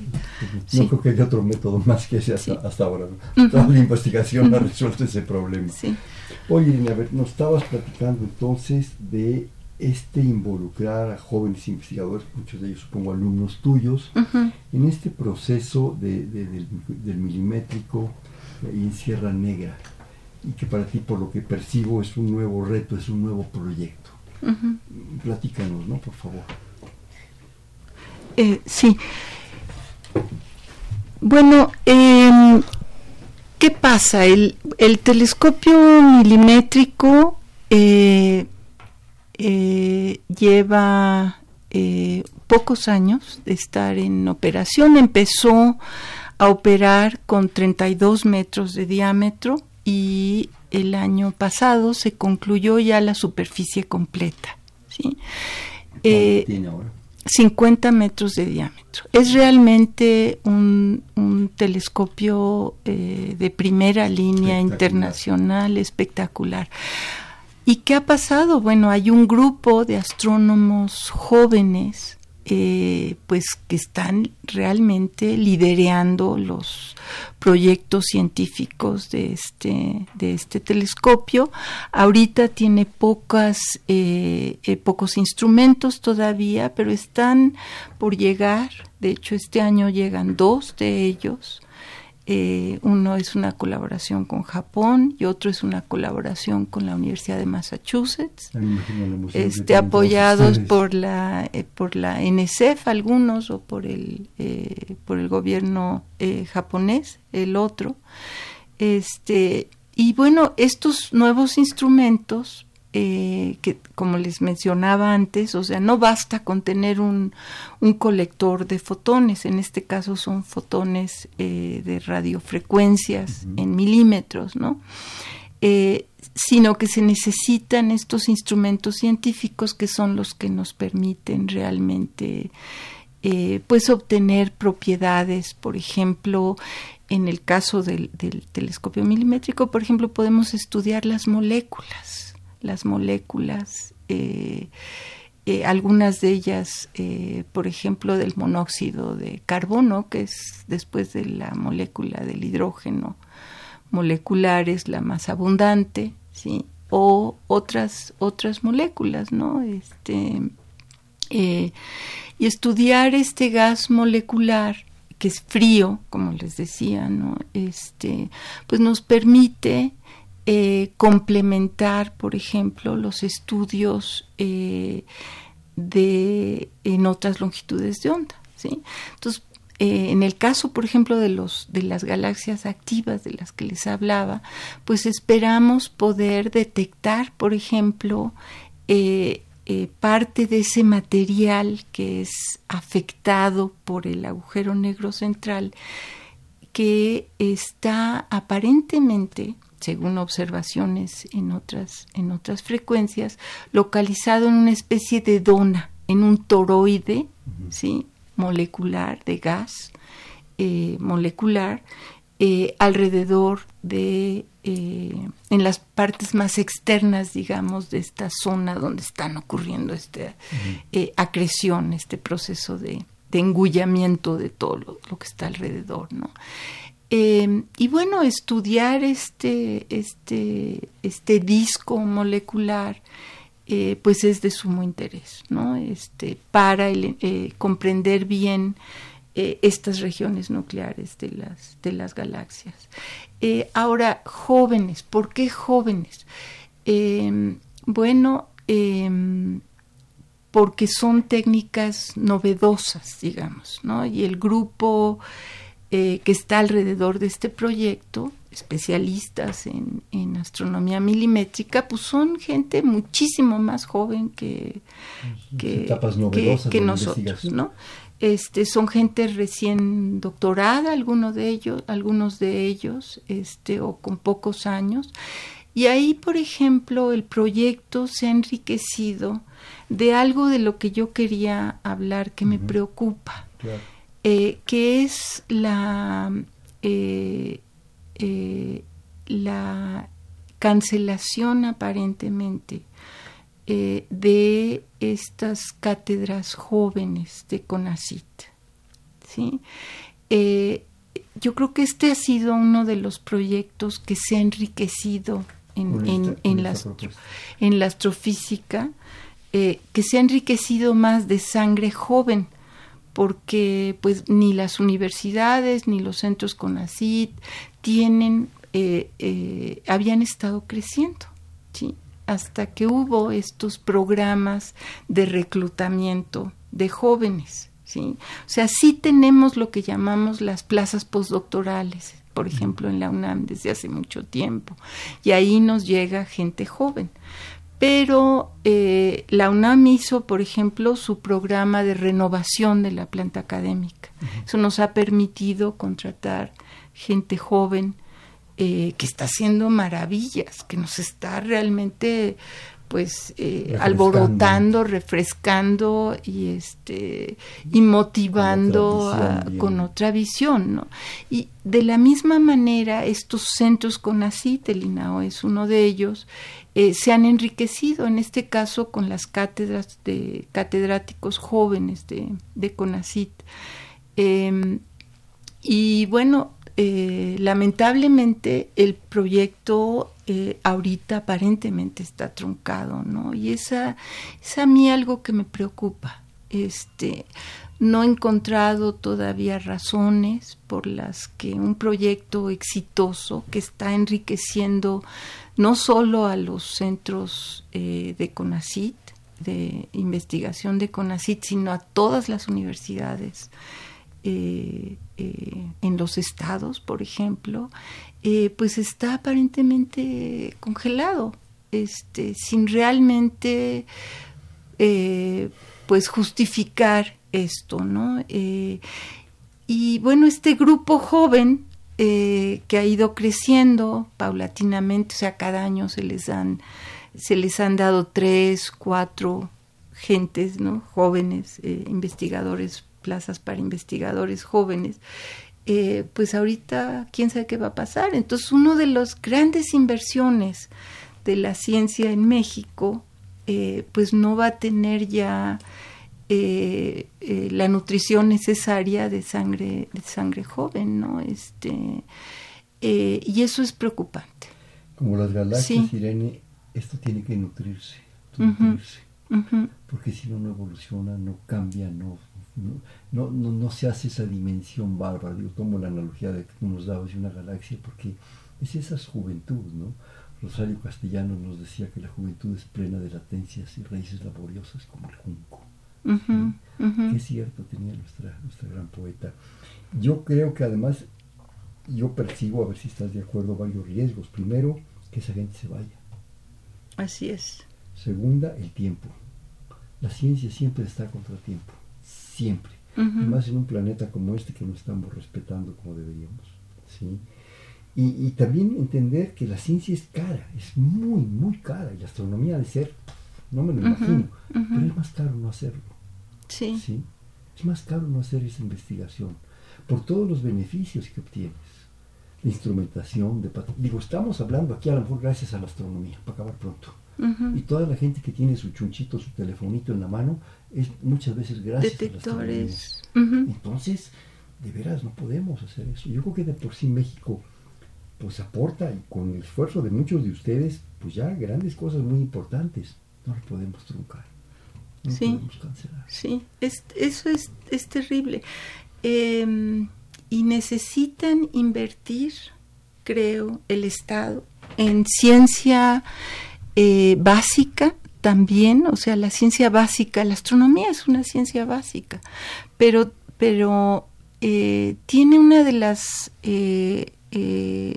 [SPEAKER 2] No creo que haya otro método más que ese hasta, ahora. Toda la investigación ha resuelto ese problema. Oye, Irene, a ver, nos estabas platicando entonces de este involucrar a jóvenes investigadores, muchos de ellos supongo alumnos tuyos, en este proceso de, del, milimétrico y en Sierra Negra, y que para ti, por lo que percibo, es un nuevo reto, es un nuevo proyecto. Platícanos, ¿no? Por favor.
[SPEAKER 3] Eh, sí. Bueno, em, ¿qué pasa? El, el telescopio milimétrico eh, eh, lleva eh, pocos años de estar en operación. Empezó a operar con 32 metros de diámetro y el año pasado se concluyó ya la superficie completa. ¿sí?
[SPEAKER 2] Eh, tiene ahora?
[SPEAKER 3] 50 metros de diámetro. Es realmente un, telescopio de primera línea internacional espectacular. ¿Y qué ha pasado? Bueno, hay un grupo de astrónomos jóvenes eh, pues que están realmente liderando los proyectos científicos de este, de este telescopio. Ahorita tiene pocas, eh, eh, pocos instrumentos todavía, pero están por llegar. De hecho, este año llegan dos de ellos. Eh, uno es una colaboración con Japón y otro es una colaboración con la Universidad de Massachusetts, este, apoyados por la eh, por la NSF algunos o por el eh, por el gobierno japonés el otro, este y bueno estos nuevos instrumentos eh, que como les mencionaba antes, o sea, no basta con tener un, un colector de fotones, en este caso son fotones eh, de radiofrecuencias en milímetros, ¿no? Eh, sino que se necesitan estos instrumentos científicos que son los que nos permiten realmente pues obtener propiedades, por ejemplo, en el caso del, del telescopio milimétrico, por ejemplo, podemos estudiar las moléculas las moléculas, eh, eh, algunas de ellas, eh, por ejemplo, del monóxido de carbono, que es después de la molécula del hidrógeno molecular, es la más abundante, ¿sí? o otras, otras moléculas, ¿no? Este, y estudiar este gas molecular que es frío, como les decía, ¿no? Este, pues nos permite eh, complementar, por ejemplo, los estudios eh, de, en otras longitudes de onda. Entonces, eh, en el caso, por ejemplo, de, los, de las galaxias activas de las que les hablaba, pues esperamos poder detectar, por ejemplo, parte de ese material que es afectado por el agujero negro central, que está aparentemente según observaciones en otras, en otras frecuencias, localizado en una especie de dona, en un toroide ¿sí? molecular de gas eh, molecular, eh, alrededor de, eh, en las partes más externas, digamos, de esta zona donde están ocurriendo esta acreción, este proceso de, de engullamiento de todo lo, lo, que está alrededor, ¿no? Em, y bueno, estudiar este, este, este disco molecular, eh, pues es de sumo interés, ¿no? Este, para eh, comprender bien eh, estas regiones nucleares de las, de las galaxias. ahora, jóvenes, ¿por qué jóvenes? Em, bueno, em, porque son técnicas novedosas, digamos, ¿no? Y el grupo eh, que está alrededor de este proyecto, especialistas en, astronomía milimétrica, pues son gente muchísimo más joven que, que, que, nosotros, ¿no? Este, son gente recién doctorada, algunos de ellos, algunos de ellos, este, o con pocos años. Y ahí, por ejemplo, el proyecto se ha enriquecido de algo de lo que yo quería hablar que me preocupa. Eh, que es la, eh, eh, la cancelación aparentemente de estas cátedras jóvenes de CONACIT. ¿sí? Yo creo que este ha sido uno de los proyectos que se ha enriquecido en, en, la, en la, astrofísica, que se ha enriquecido más de sangre joven, porque pues ni las universidades ni los centros CONACIT tienen, eh, eh, habían estado creciendo, ¿sí? hasta que hubo estos programas de reclutamiento de jóvenes. ¿sí? O sea, sí tenemos lo que llamamos las plazas postdoctorales, por ejemplo, en la UNAM desde hace mucho tiempo, y ahí nos llega gente joven. Pero eh, la UNAM hizo, por ejemplo, su programa de renovación de la planta académica. Eso nos ha permitido contratar gente joven eh, que está haciendo maravillas, que nos está realmente pues eh, alborotando, refrescando y este y motivando con otra, visión, ¿no? Y de la misma manera estos centros con ACIT, el INAO es uno de ellos, eh, se han enriquecido, en este caso con las cátedras de catedráticos jóvenes de, de CONACIT. Em, y bueno, eh, lamentablemente el proyecto ahorita aparentemente está truncado, ¿no? Y esa es a mí algo que me preocupa. Este, no he encontrado todavía razones por las que un proyecto exitoso que está enriqueciendo no solo a los centros eh, de CONACIT, de investigación de CONACIT, sino a todas las universidades eh, eh, en los estados, por ejemplo, eh, pues está aparentemente congelado, este, sin realmente pues justificar esto, ¿no? y bueno, este grupo joven que ha ido creciendo paulatinamente, o sea, cada año se les dan, se les han dado tres, cuatro gentes, ¿no? Jóvenes investigadores plazas para investigadores jóvenes, eh, pues ahorita quién sabe qué va a pasar. Entonces, una de las grandes inversiones de la ciencia en México, eh, pues no va a tener ya eh, la nutrición necesaria de sangre, de sangre joven, ¿no? Este, y eso es preocupante.
[SPEAKER 2] Como las galaxias, Irene, esto tiene que nutrirse, nutrirse. porque si no, no evoluciona, no cambia, no no, no, no, se hace esa dimensión bárbara. Yo tomo la analogía de que tú nos dabas de una galaxia porque es esa juventud, ¿no? Rosario Castellano nos decía que la juventud es plena de latencias y raíces laboriosas como el junco. Que es cierto, tenía nuestra, nuestra gran poeta. Yo creo que además, yo percibo, a ver si estás de acuerdo, varios riesgos. Primero, que esa gente se vaya.
[SPEAKER 3] Así es.
[SPEAKER 2] Segunda, el tiempo. La ciencia siempre está contra tiempo siempre. Más en un planeta como este que no estamos respetando como deberíamos. ¿sí? Y, también entender que la ciencia es cara, es muy, muy cara. Y la astronomía de ser, no me lo imagino, pero es más caro no hacerlo.
[SPEAKER 3] Sí.
[SPEAKER 2] sí. Es más caro no hacer esa investigación por todos los beneficios que obtienes. De instrumentación, de digo, estamos hablando aquí a lo mejor gracias a la astronomía, para acabar pronto. Y toda la gente que tiene su chunchito, su telefonito en la mano, es muchas veces gracias
[SPEAKER 3] Detectores.
[SPEAKER 2] a las Entonces, de veras, no podemos hacer eso. Yo creo que de por sí México pues aporta y con el esfuerzo de muchos de ustedes, pues ya grandes cosas muy importantes. No lo podemos truncar. No
[SPEAKER 3] sí,
[SPEAKER 2] podemos cancelar.
[SPEAKER 3] Sí, es, eso es, es terrible. Em, y necesitan invertir, creo, el Estado en ciencia eh, básica también, o sea, la ciencia básica, la astronomía es una ciencia básica, pero, pero eh, tiene una de las, eh, eh,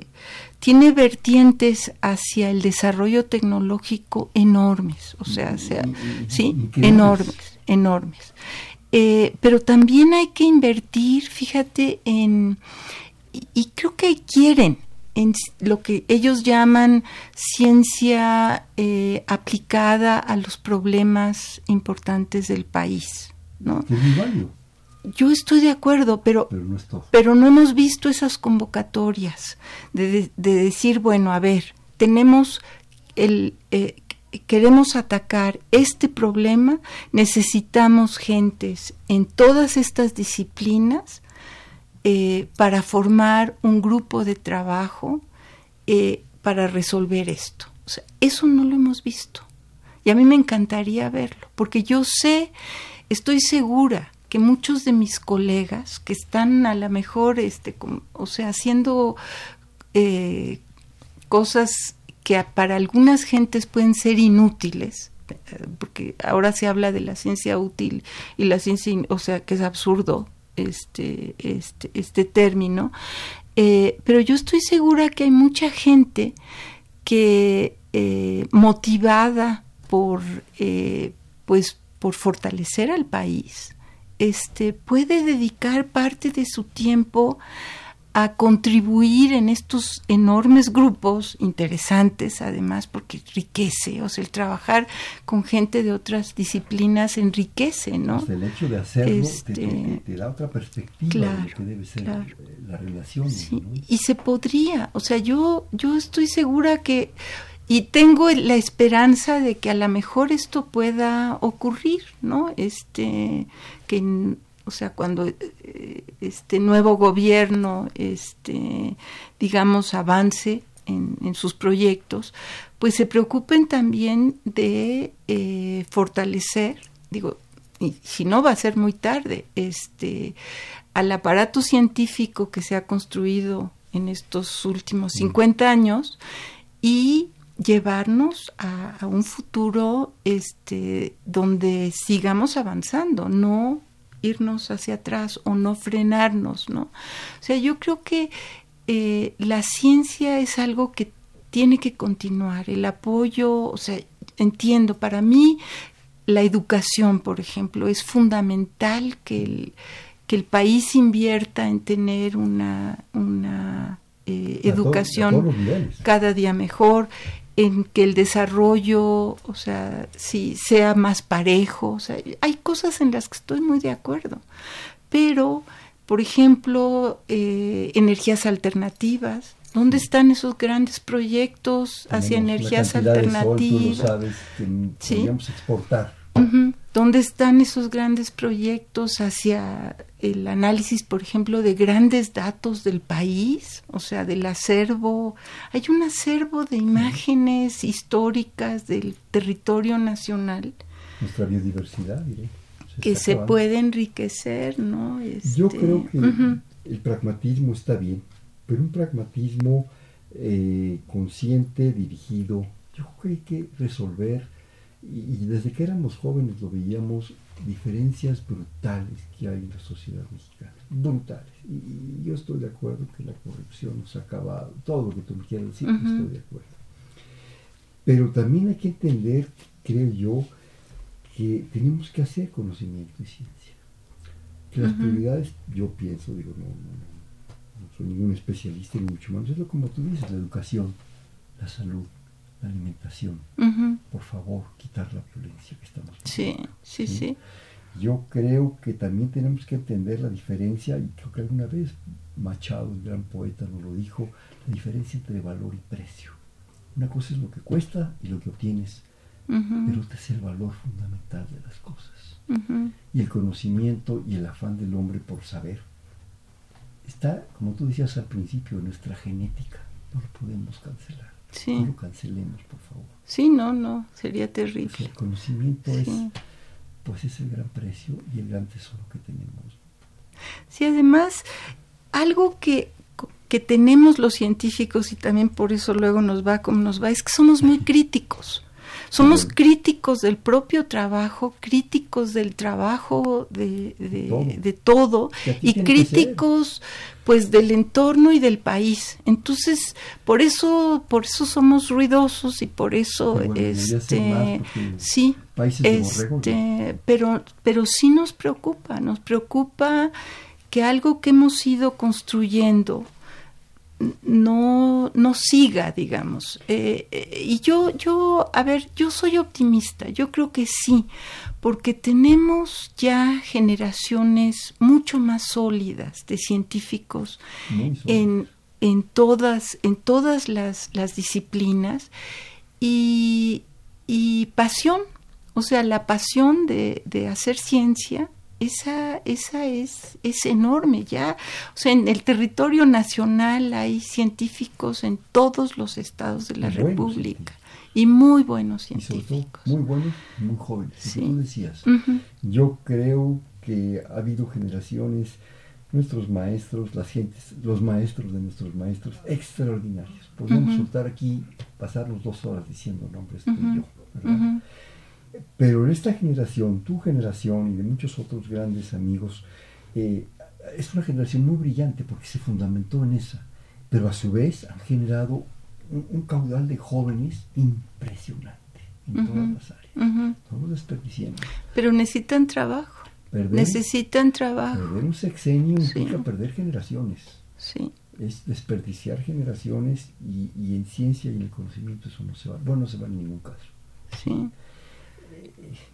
[SPEAKER 3] tiene vertientes hacia el desarrollo tecnológico enormes, o sea, sea sí, enormes, enormes. pero también hay que invertir, fíjate, en, y creo que quieren, en lo que ellos llaman ciencia eh, aplicada a los problemas importantes del país. ¿no? Yo estoy de acuerdo, pero, pero, no, hemos visto esas convocatorias de, decir, bueno, a ver, tenemos el... Eh, queremos atacar este problema, necesitamos gentes en todas estas disciplinas eh, para formar un grupo de trabajo eh, para resolver esto. Eso no lo hemos visto. Y a mí me encantaría verlo, porque yo sé, estoy segura que muchos de mis colegas que están a lo mejor, este, o sea, haciendo eh, cosas que para algunas gentes pueden ser inútiles, porque ahora se habla de la ciencia útil y la ciencia, o sea, que es absurdo este, este, este término, eh, pero yo estoy segura que hay mucha gente que eh, motivada por, eh, pues, por fortalecer al país, este, puede dedicar parte de su tiempo a contribuir en estos enormes grupos interesantes, además, porque enriquece, o sea, el trabajar con gente de otras disciplinas enriquece, ¿no?
[SPEAKER 2] Pues el hecho de hacerlo te, este, da otra perspectiva de lo que debe ser la relación.
[SPEAKER 3] Y se podría, o sea, yo, yo estoy segura que y tengo la esperanza de que a lo mejor esto pueda ocurrir, ¿no? Este que o sea, cuando eh, este nuevo gobierno, este, digamos, avance en, sus proyectos, pues se preocupen también de eh, fortalecer, digo, y si no va a ser muy tarde, este, al aparato científico que se ha construido en estos últimos 50 años y llevarnos a, a, un futuro este donde sigamos avanzando, no irnos hacia atrás o no frenarnos, ¿no? O sea, yo creo que eh, la ciencia es algo que tiene que continuar, el apoyo, o sea, entiendo, para mí la educación, por ejemplo, es fundamental que el, que el país invierta en tener una, una eh, educación cada día mejor, en que el desarrollo, o sea, si sea más parejo, o sea, hay cosas en las que estoy muy de acuerdo, pero, por ejemplo, eh, energías alternativas, ¿dónde están esos grandes proyectos hacia energías alternativas?
[SPEAKER 2] sabes, que exportar.
[SPEAKER 3] ¿Dónde están esos grandes proyectos hacia el análisis, por ejemplo, de grandes datos del país? O sea, del acervo. Hay un acervo de imágenes históricas del territorio nacional.
[SPEAKER 2] Nuestra biodiversidad, diré.
[SPEAKER 3] que se puede enriquecer, ¿no?
[SPEAKER 2] Yo este, creo que el pragmatismo está bien, pero un pragmatismo eh, consciente, dirigido. Yo creo que hay que resolver y, desde que éramos jóvenes lo veíamos, diferencias brutales que hay en la sociedad mexicana, brutales. Y, yo estoy de acuerdo que la corrupción nos ha acabado, todo lo que tú me quieras decir, estoy de acuerdo. Pero también hay que entender, creo yo, que tenemos que hacer conocimiento y ciencia. Que las prioridades, yo pienso, digo, no, no, no soy ningún especialista ni mucho menos, es lo como tú dices, la educación, la salud, la alimentación. Por favor, quitar la violencia que estamos
[SPEAKER 3] viviendo. Sí, sí, sí,
[SPEAKER 2] Yo creo que también tenemos que entender la diferencia, y creo que alguna vez Machado, el gran poeta, nos lo dijo, la diferencia entre valor y precio. Una cosa es lo que cuesta y lo que obtienes, pero otro es el valor fundamental de las cosas. Y el conocimiento y el afán del hombre por saber. Está, como tú decías al principio, en nuestra genética, no lo podemos cancelar. No lo cancelemos, por favor.
[SPEAKER 3] Sí, no, no, sería terrible.
[SPEAKER 2] el conocimiento es, pues es el gran precio y el gran tesoro que tenemos.
[SPEAKER 3] Sí, además, algo que, que tenemos los científicos y también por eso luego nos va como nos va, es que somos muy críticos. Somos críticos del propio trabajo, críticos del trabajo de, de, todo, y, críticos pues del entorno y del país. Entonces, por eso, por eso somos ruidosos y por eso este sí, este, pero pero sí nos preocupa, nos preocupa que algo que hemos ido construyendo no, no siga, digamos. Eh, eh, y yo, yo, a ver, yo soy optimista, yo creo que sí, porque tenemos ya generaciones mucho más sólidas de científicos en, en, todas, en todas las, las disciplinas y, y pasión, o sea, la pasión de, de hacer ciencia, esa, esa es, es enorme ya. O sea, en el territorio nacional hay científicos en todos los estados de la República. Y muy buenos científicos.
[SPEAKER 2] muy buenos, muy jóvenes. Sí. Tú decías, yo creo que ha habido generaciones, nuestros maestros, las gentes, los maestros de nuestros maestros, extraordinarios. Podemos soltar aquí, pasarnos dos horas diciendo nombres tú y yo, ¿verdad? Pero esta generación, tu generación y de muchos otros grandes amigos, eh, es una generación muy brillante porque se fundamentó en esa, pero a su vez han generado un, caudal de jóvenes impresionante en todas las áreas. Estamos desperdiciando.
[SPEAKER 3] Pero necesitan trabajo. necesitan trabajo.
[SPEAKER 2] Perder un sexenio implica perder generaciones.
[SPEAKER 3] Sí.
[SPEAKER 2] Es desperdiciar generaciones y, y, en ciencia y en el conocimiento eso no se va. Bueno, no se va en ningún caso.
[SPEAKER 3] Sí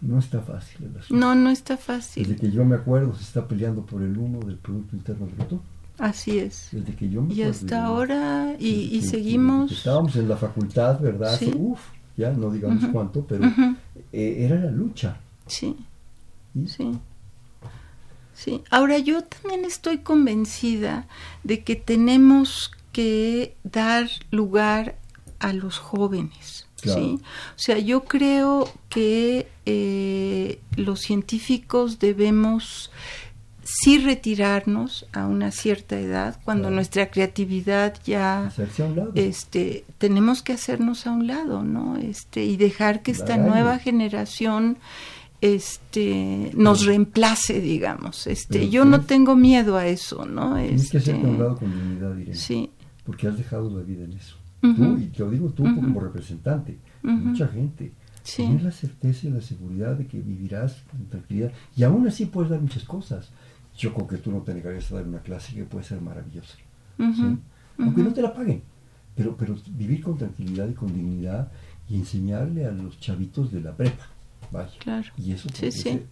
[SPEAKER 2] no está fácil el
[SPEAKER 3] asunto. No, no está fácil.
[SPEAKER 2] Desde que yo me acuerdo se está peleando por el uno del Producto Interno Bruto.
[SPEAKER 3] Así es.
[SPEAKER 2] Desde que yo me
[SPEAKER 3] y hasta ahora, y, seguimos...
[SPEAKER 2] estábamos en la facultad, ¿verdad? Uf, ya no digamos cuánto, pero eh, era la lucha.
[SPEAKER 3] Sí. Sí. Sí. Ahora yo también estoy convencida de que tenemos que dar lugar a los jóvenes. ¿sí? O sea, yo creo que eh, los científicos debemos sí retirarnos a una cierta edad cuando nuestra creatividad ya este tenemos que hacernos a un lado no este y dejar que esta nueva generación este nos reemplace digamos este yo no tengo miedo a eso no
[SPEAKER 2] tienes que hacerte a un
[SPEAKER 3] este,
[SPEAKER 2] lado con dignidad Irene,
[SPEAKER 3] sí.
[SPEAKER 2] porque has dejado la vida en eso tú, y te lo digo tú como representante mucha gente. Tienes la certeza y la seguridad de que vivirás con tranquilidad y aún así puedes dar muchas cosas. Yo creo que tú no te negarías a dar una clase que puede ser maravillosa. Aunque no te la paguen. Pero, pero vivir con tranquilidad y con dignidad y enseñarle a los chavitos de la prepa. Vaya. Y eso puede ser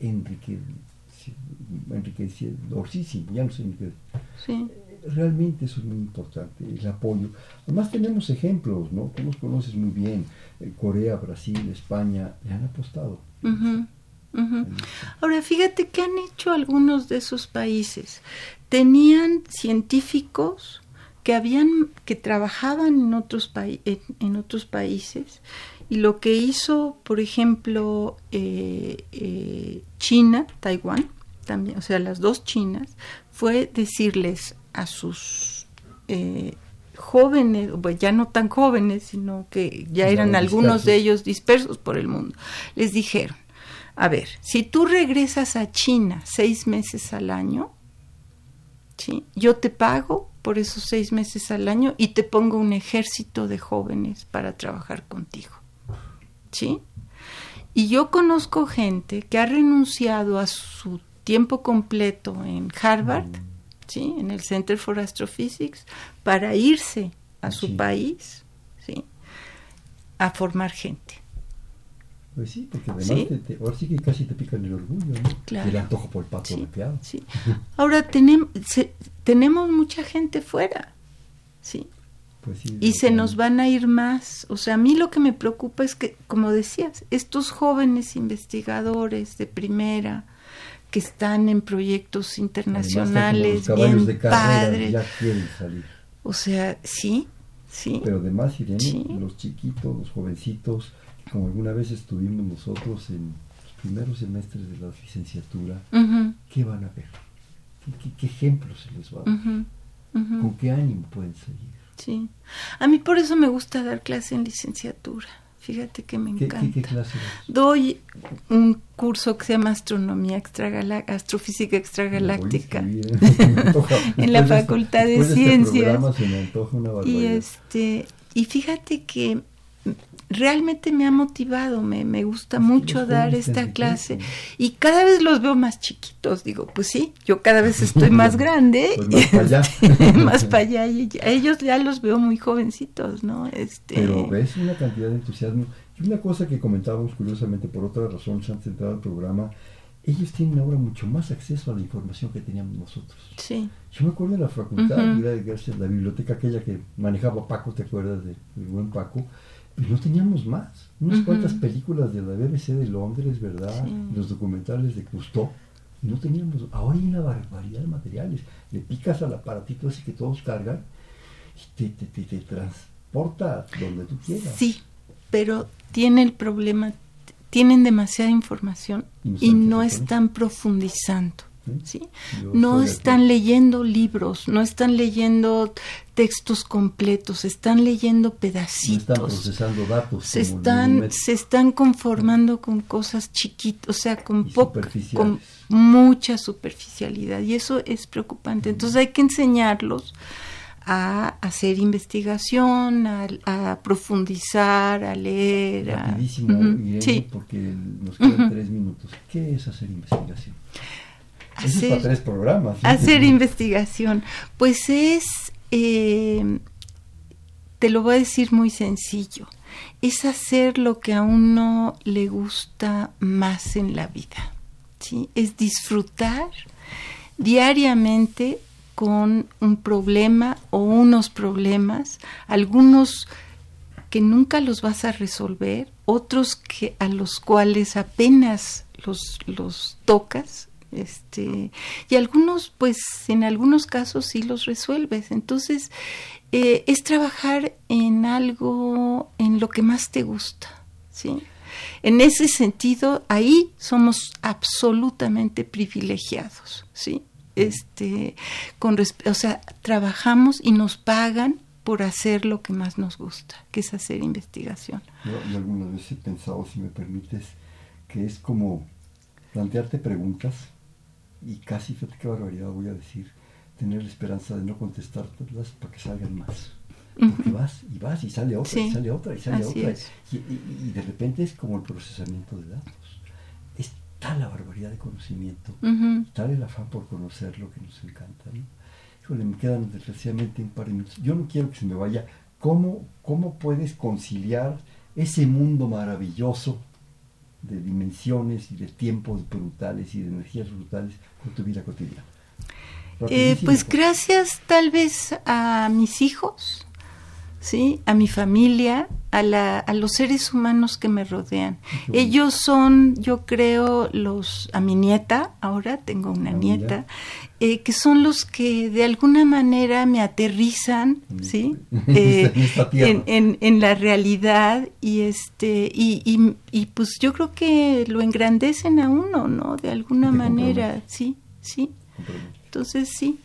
[SPEAKER 2] enriquecedor, sí, ya no sé. Sí realmente eso es muy importante, el apoyo. Además tenemos ejemplos, ¿no? Tú los conoces muy bien, eh, Corea, Brasil, España, le han apostado.
[SPEAKER 3] Ahora, fíjate que han hecho algunos de esos países. Tenían científicos que habían que trabajaban en otros en, otros países y lo que hizo, por ejemplo, eh, eh, China, Taiwán, también, o sea, las dos Chinas, fue decirles a sus eh, jóvenes, pues ya no tan jóvenes, sino que ya eran algunos de ellos dispersos por el mundo, les dijeron, a ver, si tú regresas a China seis meses al año, ¿sí? yo te pago por esos seis meses al año y te pongo un ejército de jóvenes para trabajar contigo. ¿Sí? Y yo conozco gente que ha renunciado a su tiempo completo en Harvard, ¿sí? en el Center for Astrophysics, para irse a su país ¿sí? a formar gente.
[SPEAKER 2] Pues sí, porque además Te, ahora sí que casi te pican el orgullo, ¿no? Claro. El antojo por el pato
[SPEAKER 3] sí,
[SPEAKER 2] Sí.
[SPEAKER 3] Ahora tenemos, tenemos mucha gente fuera, ¿sí? Pues sí, y se nos van a ir más. O sea, a mí lo que me preocupa es que, como decías, estos jóvenes investigadores de primera, que están en proyectos internacionales bien de padres.
[SPEAKER 2] Ya quieren salir.
[SPEAKER 3] O sea, sí, sí.
[SPEAKER 2] Pero además, Irene, los chiquitos, los jovencitos, como alguna vez estuvimos nosotros en los primeros semestres de la licenciatura, ¿qué van a ver? ¿Qué, ejemplos se les va a dar? ¿Con qué ánimo pueden seguir?
[SPEAKER 3] Sí. A mí por eso me gusta dar clase en licenciatura Fíjate que me encanta.
[SPEAKER 2] ¿Qué, clase
[SPEAKER 3] Doy un curso que se llama Astronomía Extragalá Astrofísica Extragaláctica en la Facultad de este Ciencias. y este y fíjate que realmente me ha motivado, me, me gusta mucho dar esta clase y cada vez los veo más chiquitos, digo, pues sí, yo cada vez estoy más grande,
[SPEAKER 2] pues más para allá,
[SPEAKER 3] más para allá y a ellos ya los veo muy jovencitos, ¿no? Este...
[SPEAKER 2] Pero ves una cantidad de entusiasmo y una cosa que comentábamos curiosamente por otra razón, se han centrado el programa, ellos tienen ahora mucho más acceso a la información que teníamos nosotros.
[SPEAKER 3] Sí.
[SPEAKER 2] Yo me acuerdo de la facultad, uh la biblioteca aquella que manejaba Paco, ¿te acuerdas del buen Paco? No teníamos más. Unas cuantas películas de la BBC de Londres, ¿verdad? Los documentales de Cousteau. No teníamos. Ahora hay una barbaridad de materiales. Le picas al aparatito ese que todos cargan y te, te, te, transporta donde tú quieras.
[SPEAKER 3] Sí, pero tiene el problema. Tienen demasiada información y no están profundizando. ¿Sí? No están leyendo libros, no están leyendo textos completos, están leyendo pedacitos.
[SPEAKER 2] están procesando datos.
[SPEAKER 3] Se están, se están conformando con cosas chiquitas, o sea, con, con mucha superficialidad y eso es preocupante. Entonces hay que enseñarlos a hacer investigación, a, profundizar, a leer.
[SPEAKER 2] Rapidísimo, porque nos quedan tres minutos. ¿Qué es hacer investigación? Hacer, tres programas.
[SPEAKER 3] Hacer investigación. Pues es, eh, te lo voy a decir muy sencillo, es hacer lo que a uno le gusta más en la vida. ¿sí? Es disfrutar diariamente con un problema o unos problemas, algunos que nunca los vas a resolver, otros que a los cuales apenas los, los tocas este y algunos pues en algunos casos sí los resuelves. Entonces eh, es trabajar en algo en lo que más te gusta sí en ese sentido ahí somos absolutamente privilegiados sí este con o sea trabajamos y nos pagan por hacer lo que más nos gusta que es hacer investigación.
[SPEAKER 2] Yo, yo algunas veces he pensado si me permites que es como plantearte preguntas y casi, fíjate qué barbaridad voy a decir, tener la esperanza de no contestártelas para que salgan más. Porque vas y vas y sale otra y sale otra y sale otra. Y, de repente es como el procesamiento de datos. Es tal la barbaridad de conocimiento, tal el afán por conocer lo que nos encanta. ¿no? Híjole, me quedan desgraciadamente un par de minutos. Yo no quiero que se me vaya. ¿Cómo, cómo puedes conciliar ese mundo maravilloso de dimensiones y de tiempos brutales y de energías brutales con tu vida cotidiana?
[SPEAKER 3] Eh, pues gracias tal vez a mis hijos, ¿sí? a mi familia, a, la, a los seres humanos que me rodean. Ellos son, yo creo, los a mi nieta, ahora tengo una nieta, eh, que son los que de alguna manera me aterrizan, ¿sí? Eh, en, en, la realidad y este y, y, y, pues yo creo que lo engrandecen a uno, ¿no? De alguna manera, sí, sí. Entonces sí.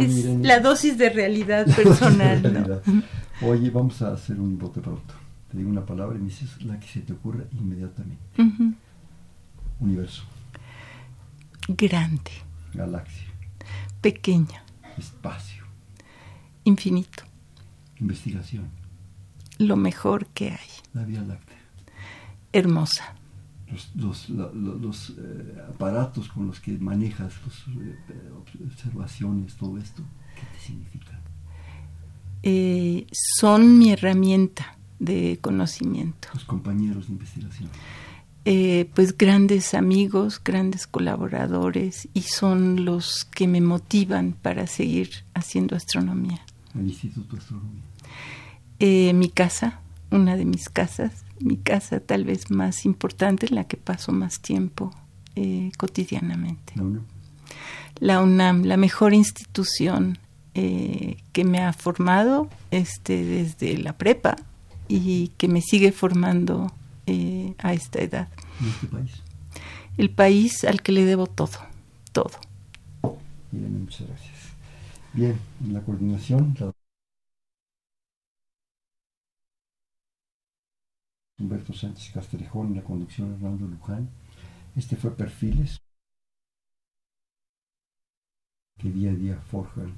[SPEAKER 3] Es la dosis de realidad personal.
[SPEAKER 2] Oye, vamos a hacer un bote pronto. Te digo una palabra y me dices la que se te ocurra inmediatamente. Universo.
[SPEAKER 3] Grande
[SPEAKER 2] Galaxia.
[SPEAKER 3] Pequeña.
[SPEAKER 2] Espacio.
[SPEAKER 3] Infinito.
[SPEAKER 2] Investigación.
[SPEAKER 3] Lo mejor que hay.
[SPEAKER 2] La Vía Láctea.
[SPEAKER 3] Hermosa.
[SPEAKER 2] Los, los, eh, aparatos con los que manejas, las eh, observaciones, todo esto, ¿qué te significan?
[SPEAKER 3] Eh, son mi herramienta de conocimiento.
[SPEAKER 2] Los compañeros de investigación.
[SPEAKER 3] Pues grandes amigos, grandes colaboradores y son los que me motivan para seguir haciendo astronomía.
[SPEAKER 2] ¿El Instituto de Astronomía?
[SPEAKER 3] Mi casa, una de mis casas, mi casa tal vez más importante, en la que paso más tiempo eh, cotidianamente.
[SPEAKER 2] ¿La UNAM?
[SPEAKER 3] La UNAM, la mejor institución que me ha formado este, desde la prepa y que me sigue formando eh, a esta edad.
[SPEAKER 2] ¿Y este país?
[SPEAKER 3] El país al que le debo todo, todo.
[SPEAKER 2] Bien, muchas gracias. Bien, en la coordinación, Humberto Sánchez Castrejón, en la conducción Hernando Luján. Este fue Perfiles, que día a día forjan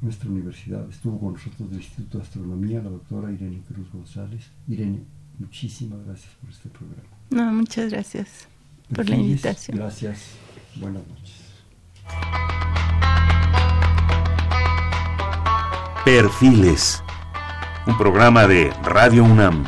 [SPEAKER 2] nuestra universidad. Estuvo con nosotros del Instituto de Astronomía la doctora Irene Cruz González. Irene, Muchísimas gracias por este programa.
[SPEAKER 3] No, muchas gracias por la invitación.
[SPEAKER 2] Gracias. Buenas noches.
[SPEAKER 1] Perfiles, un programa de Radio UNAM.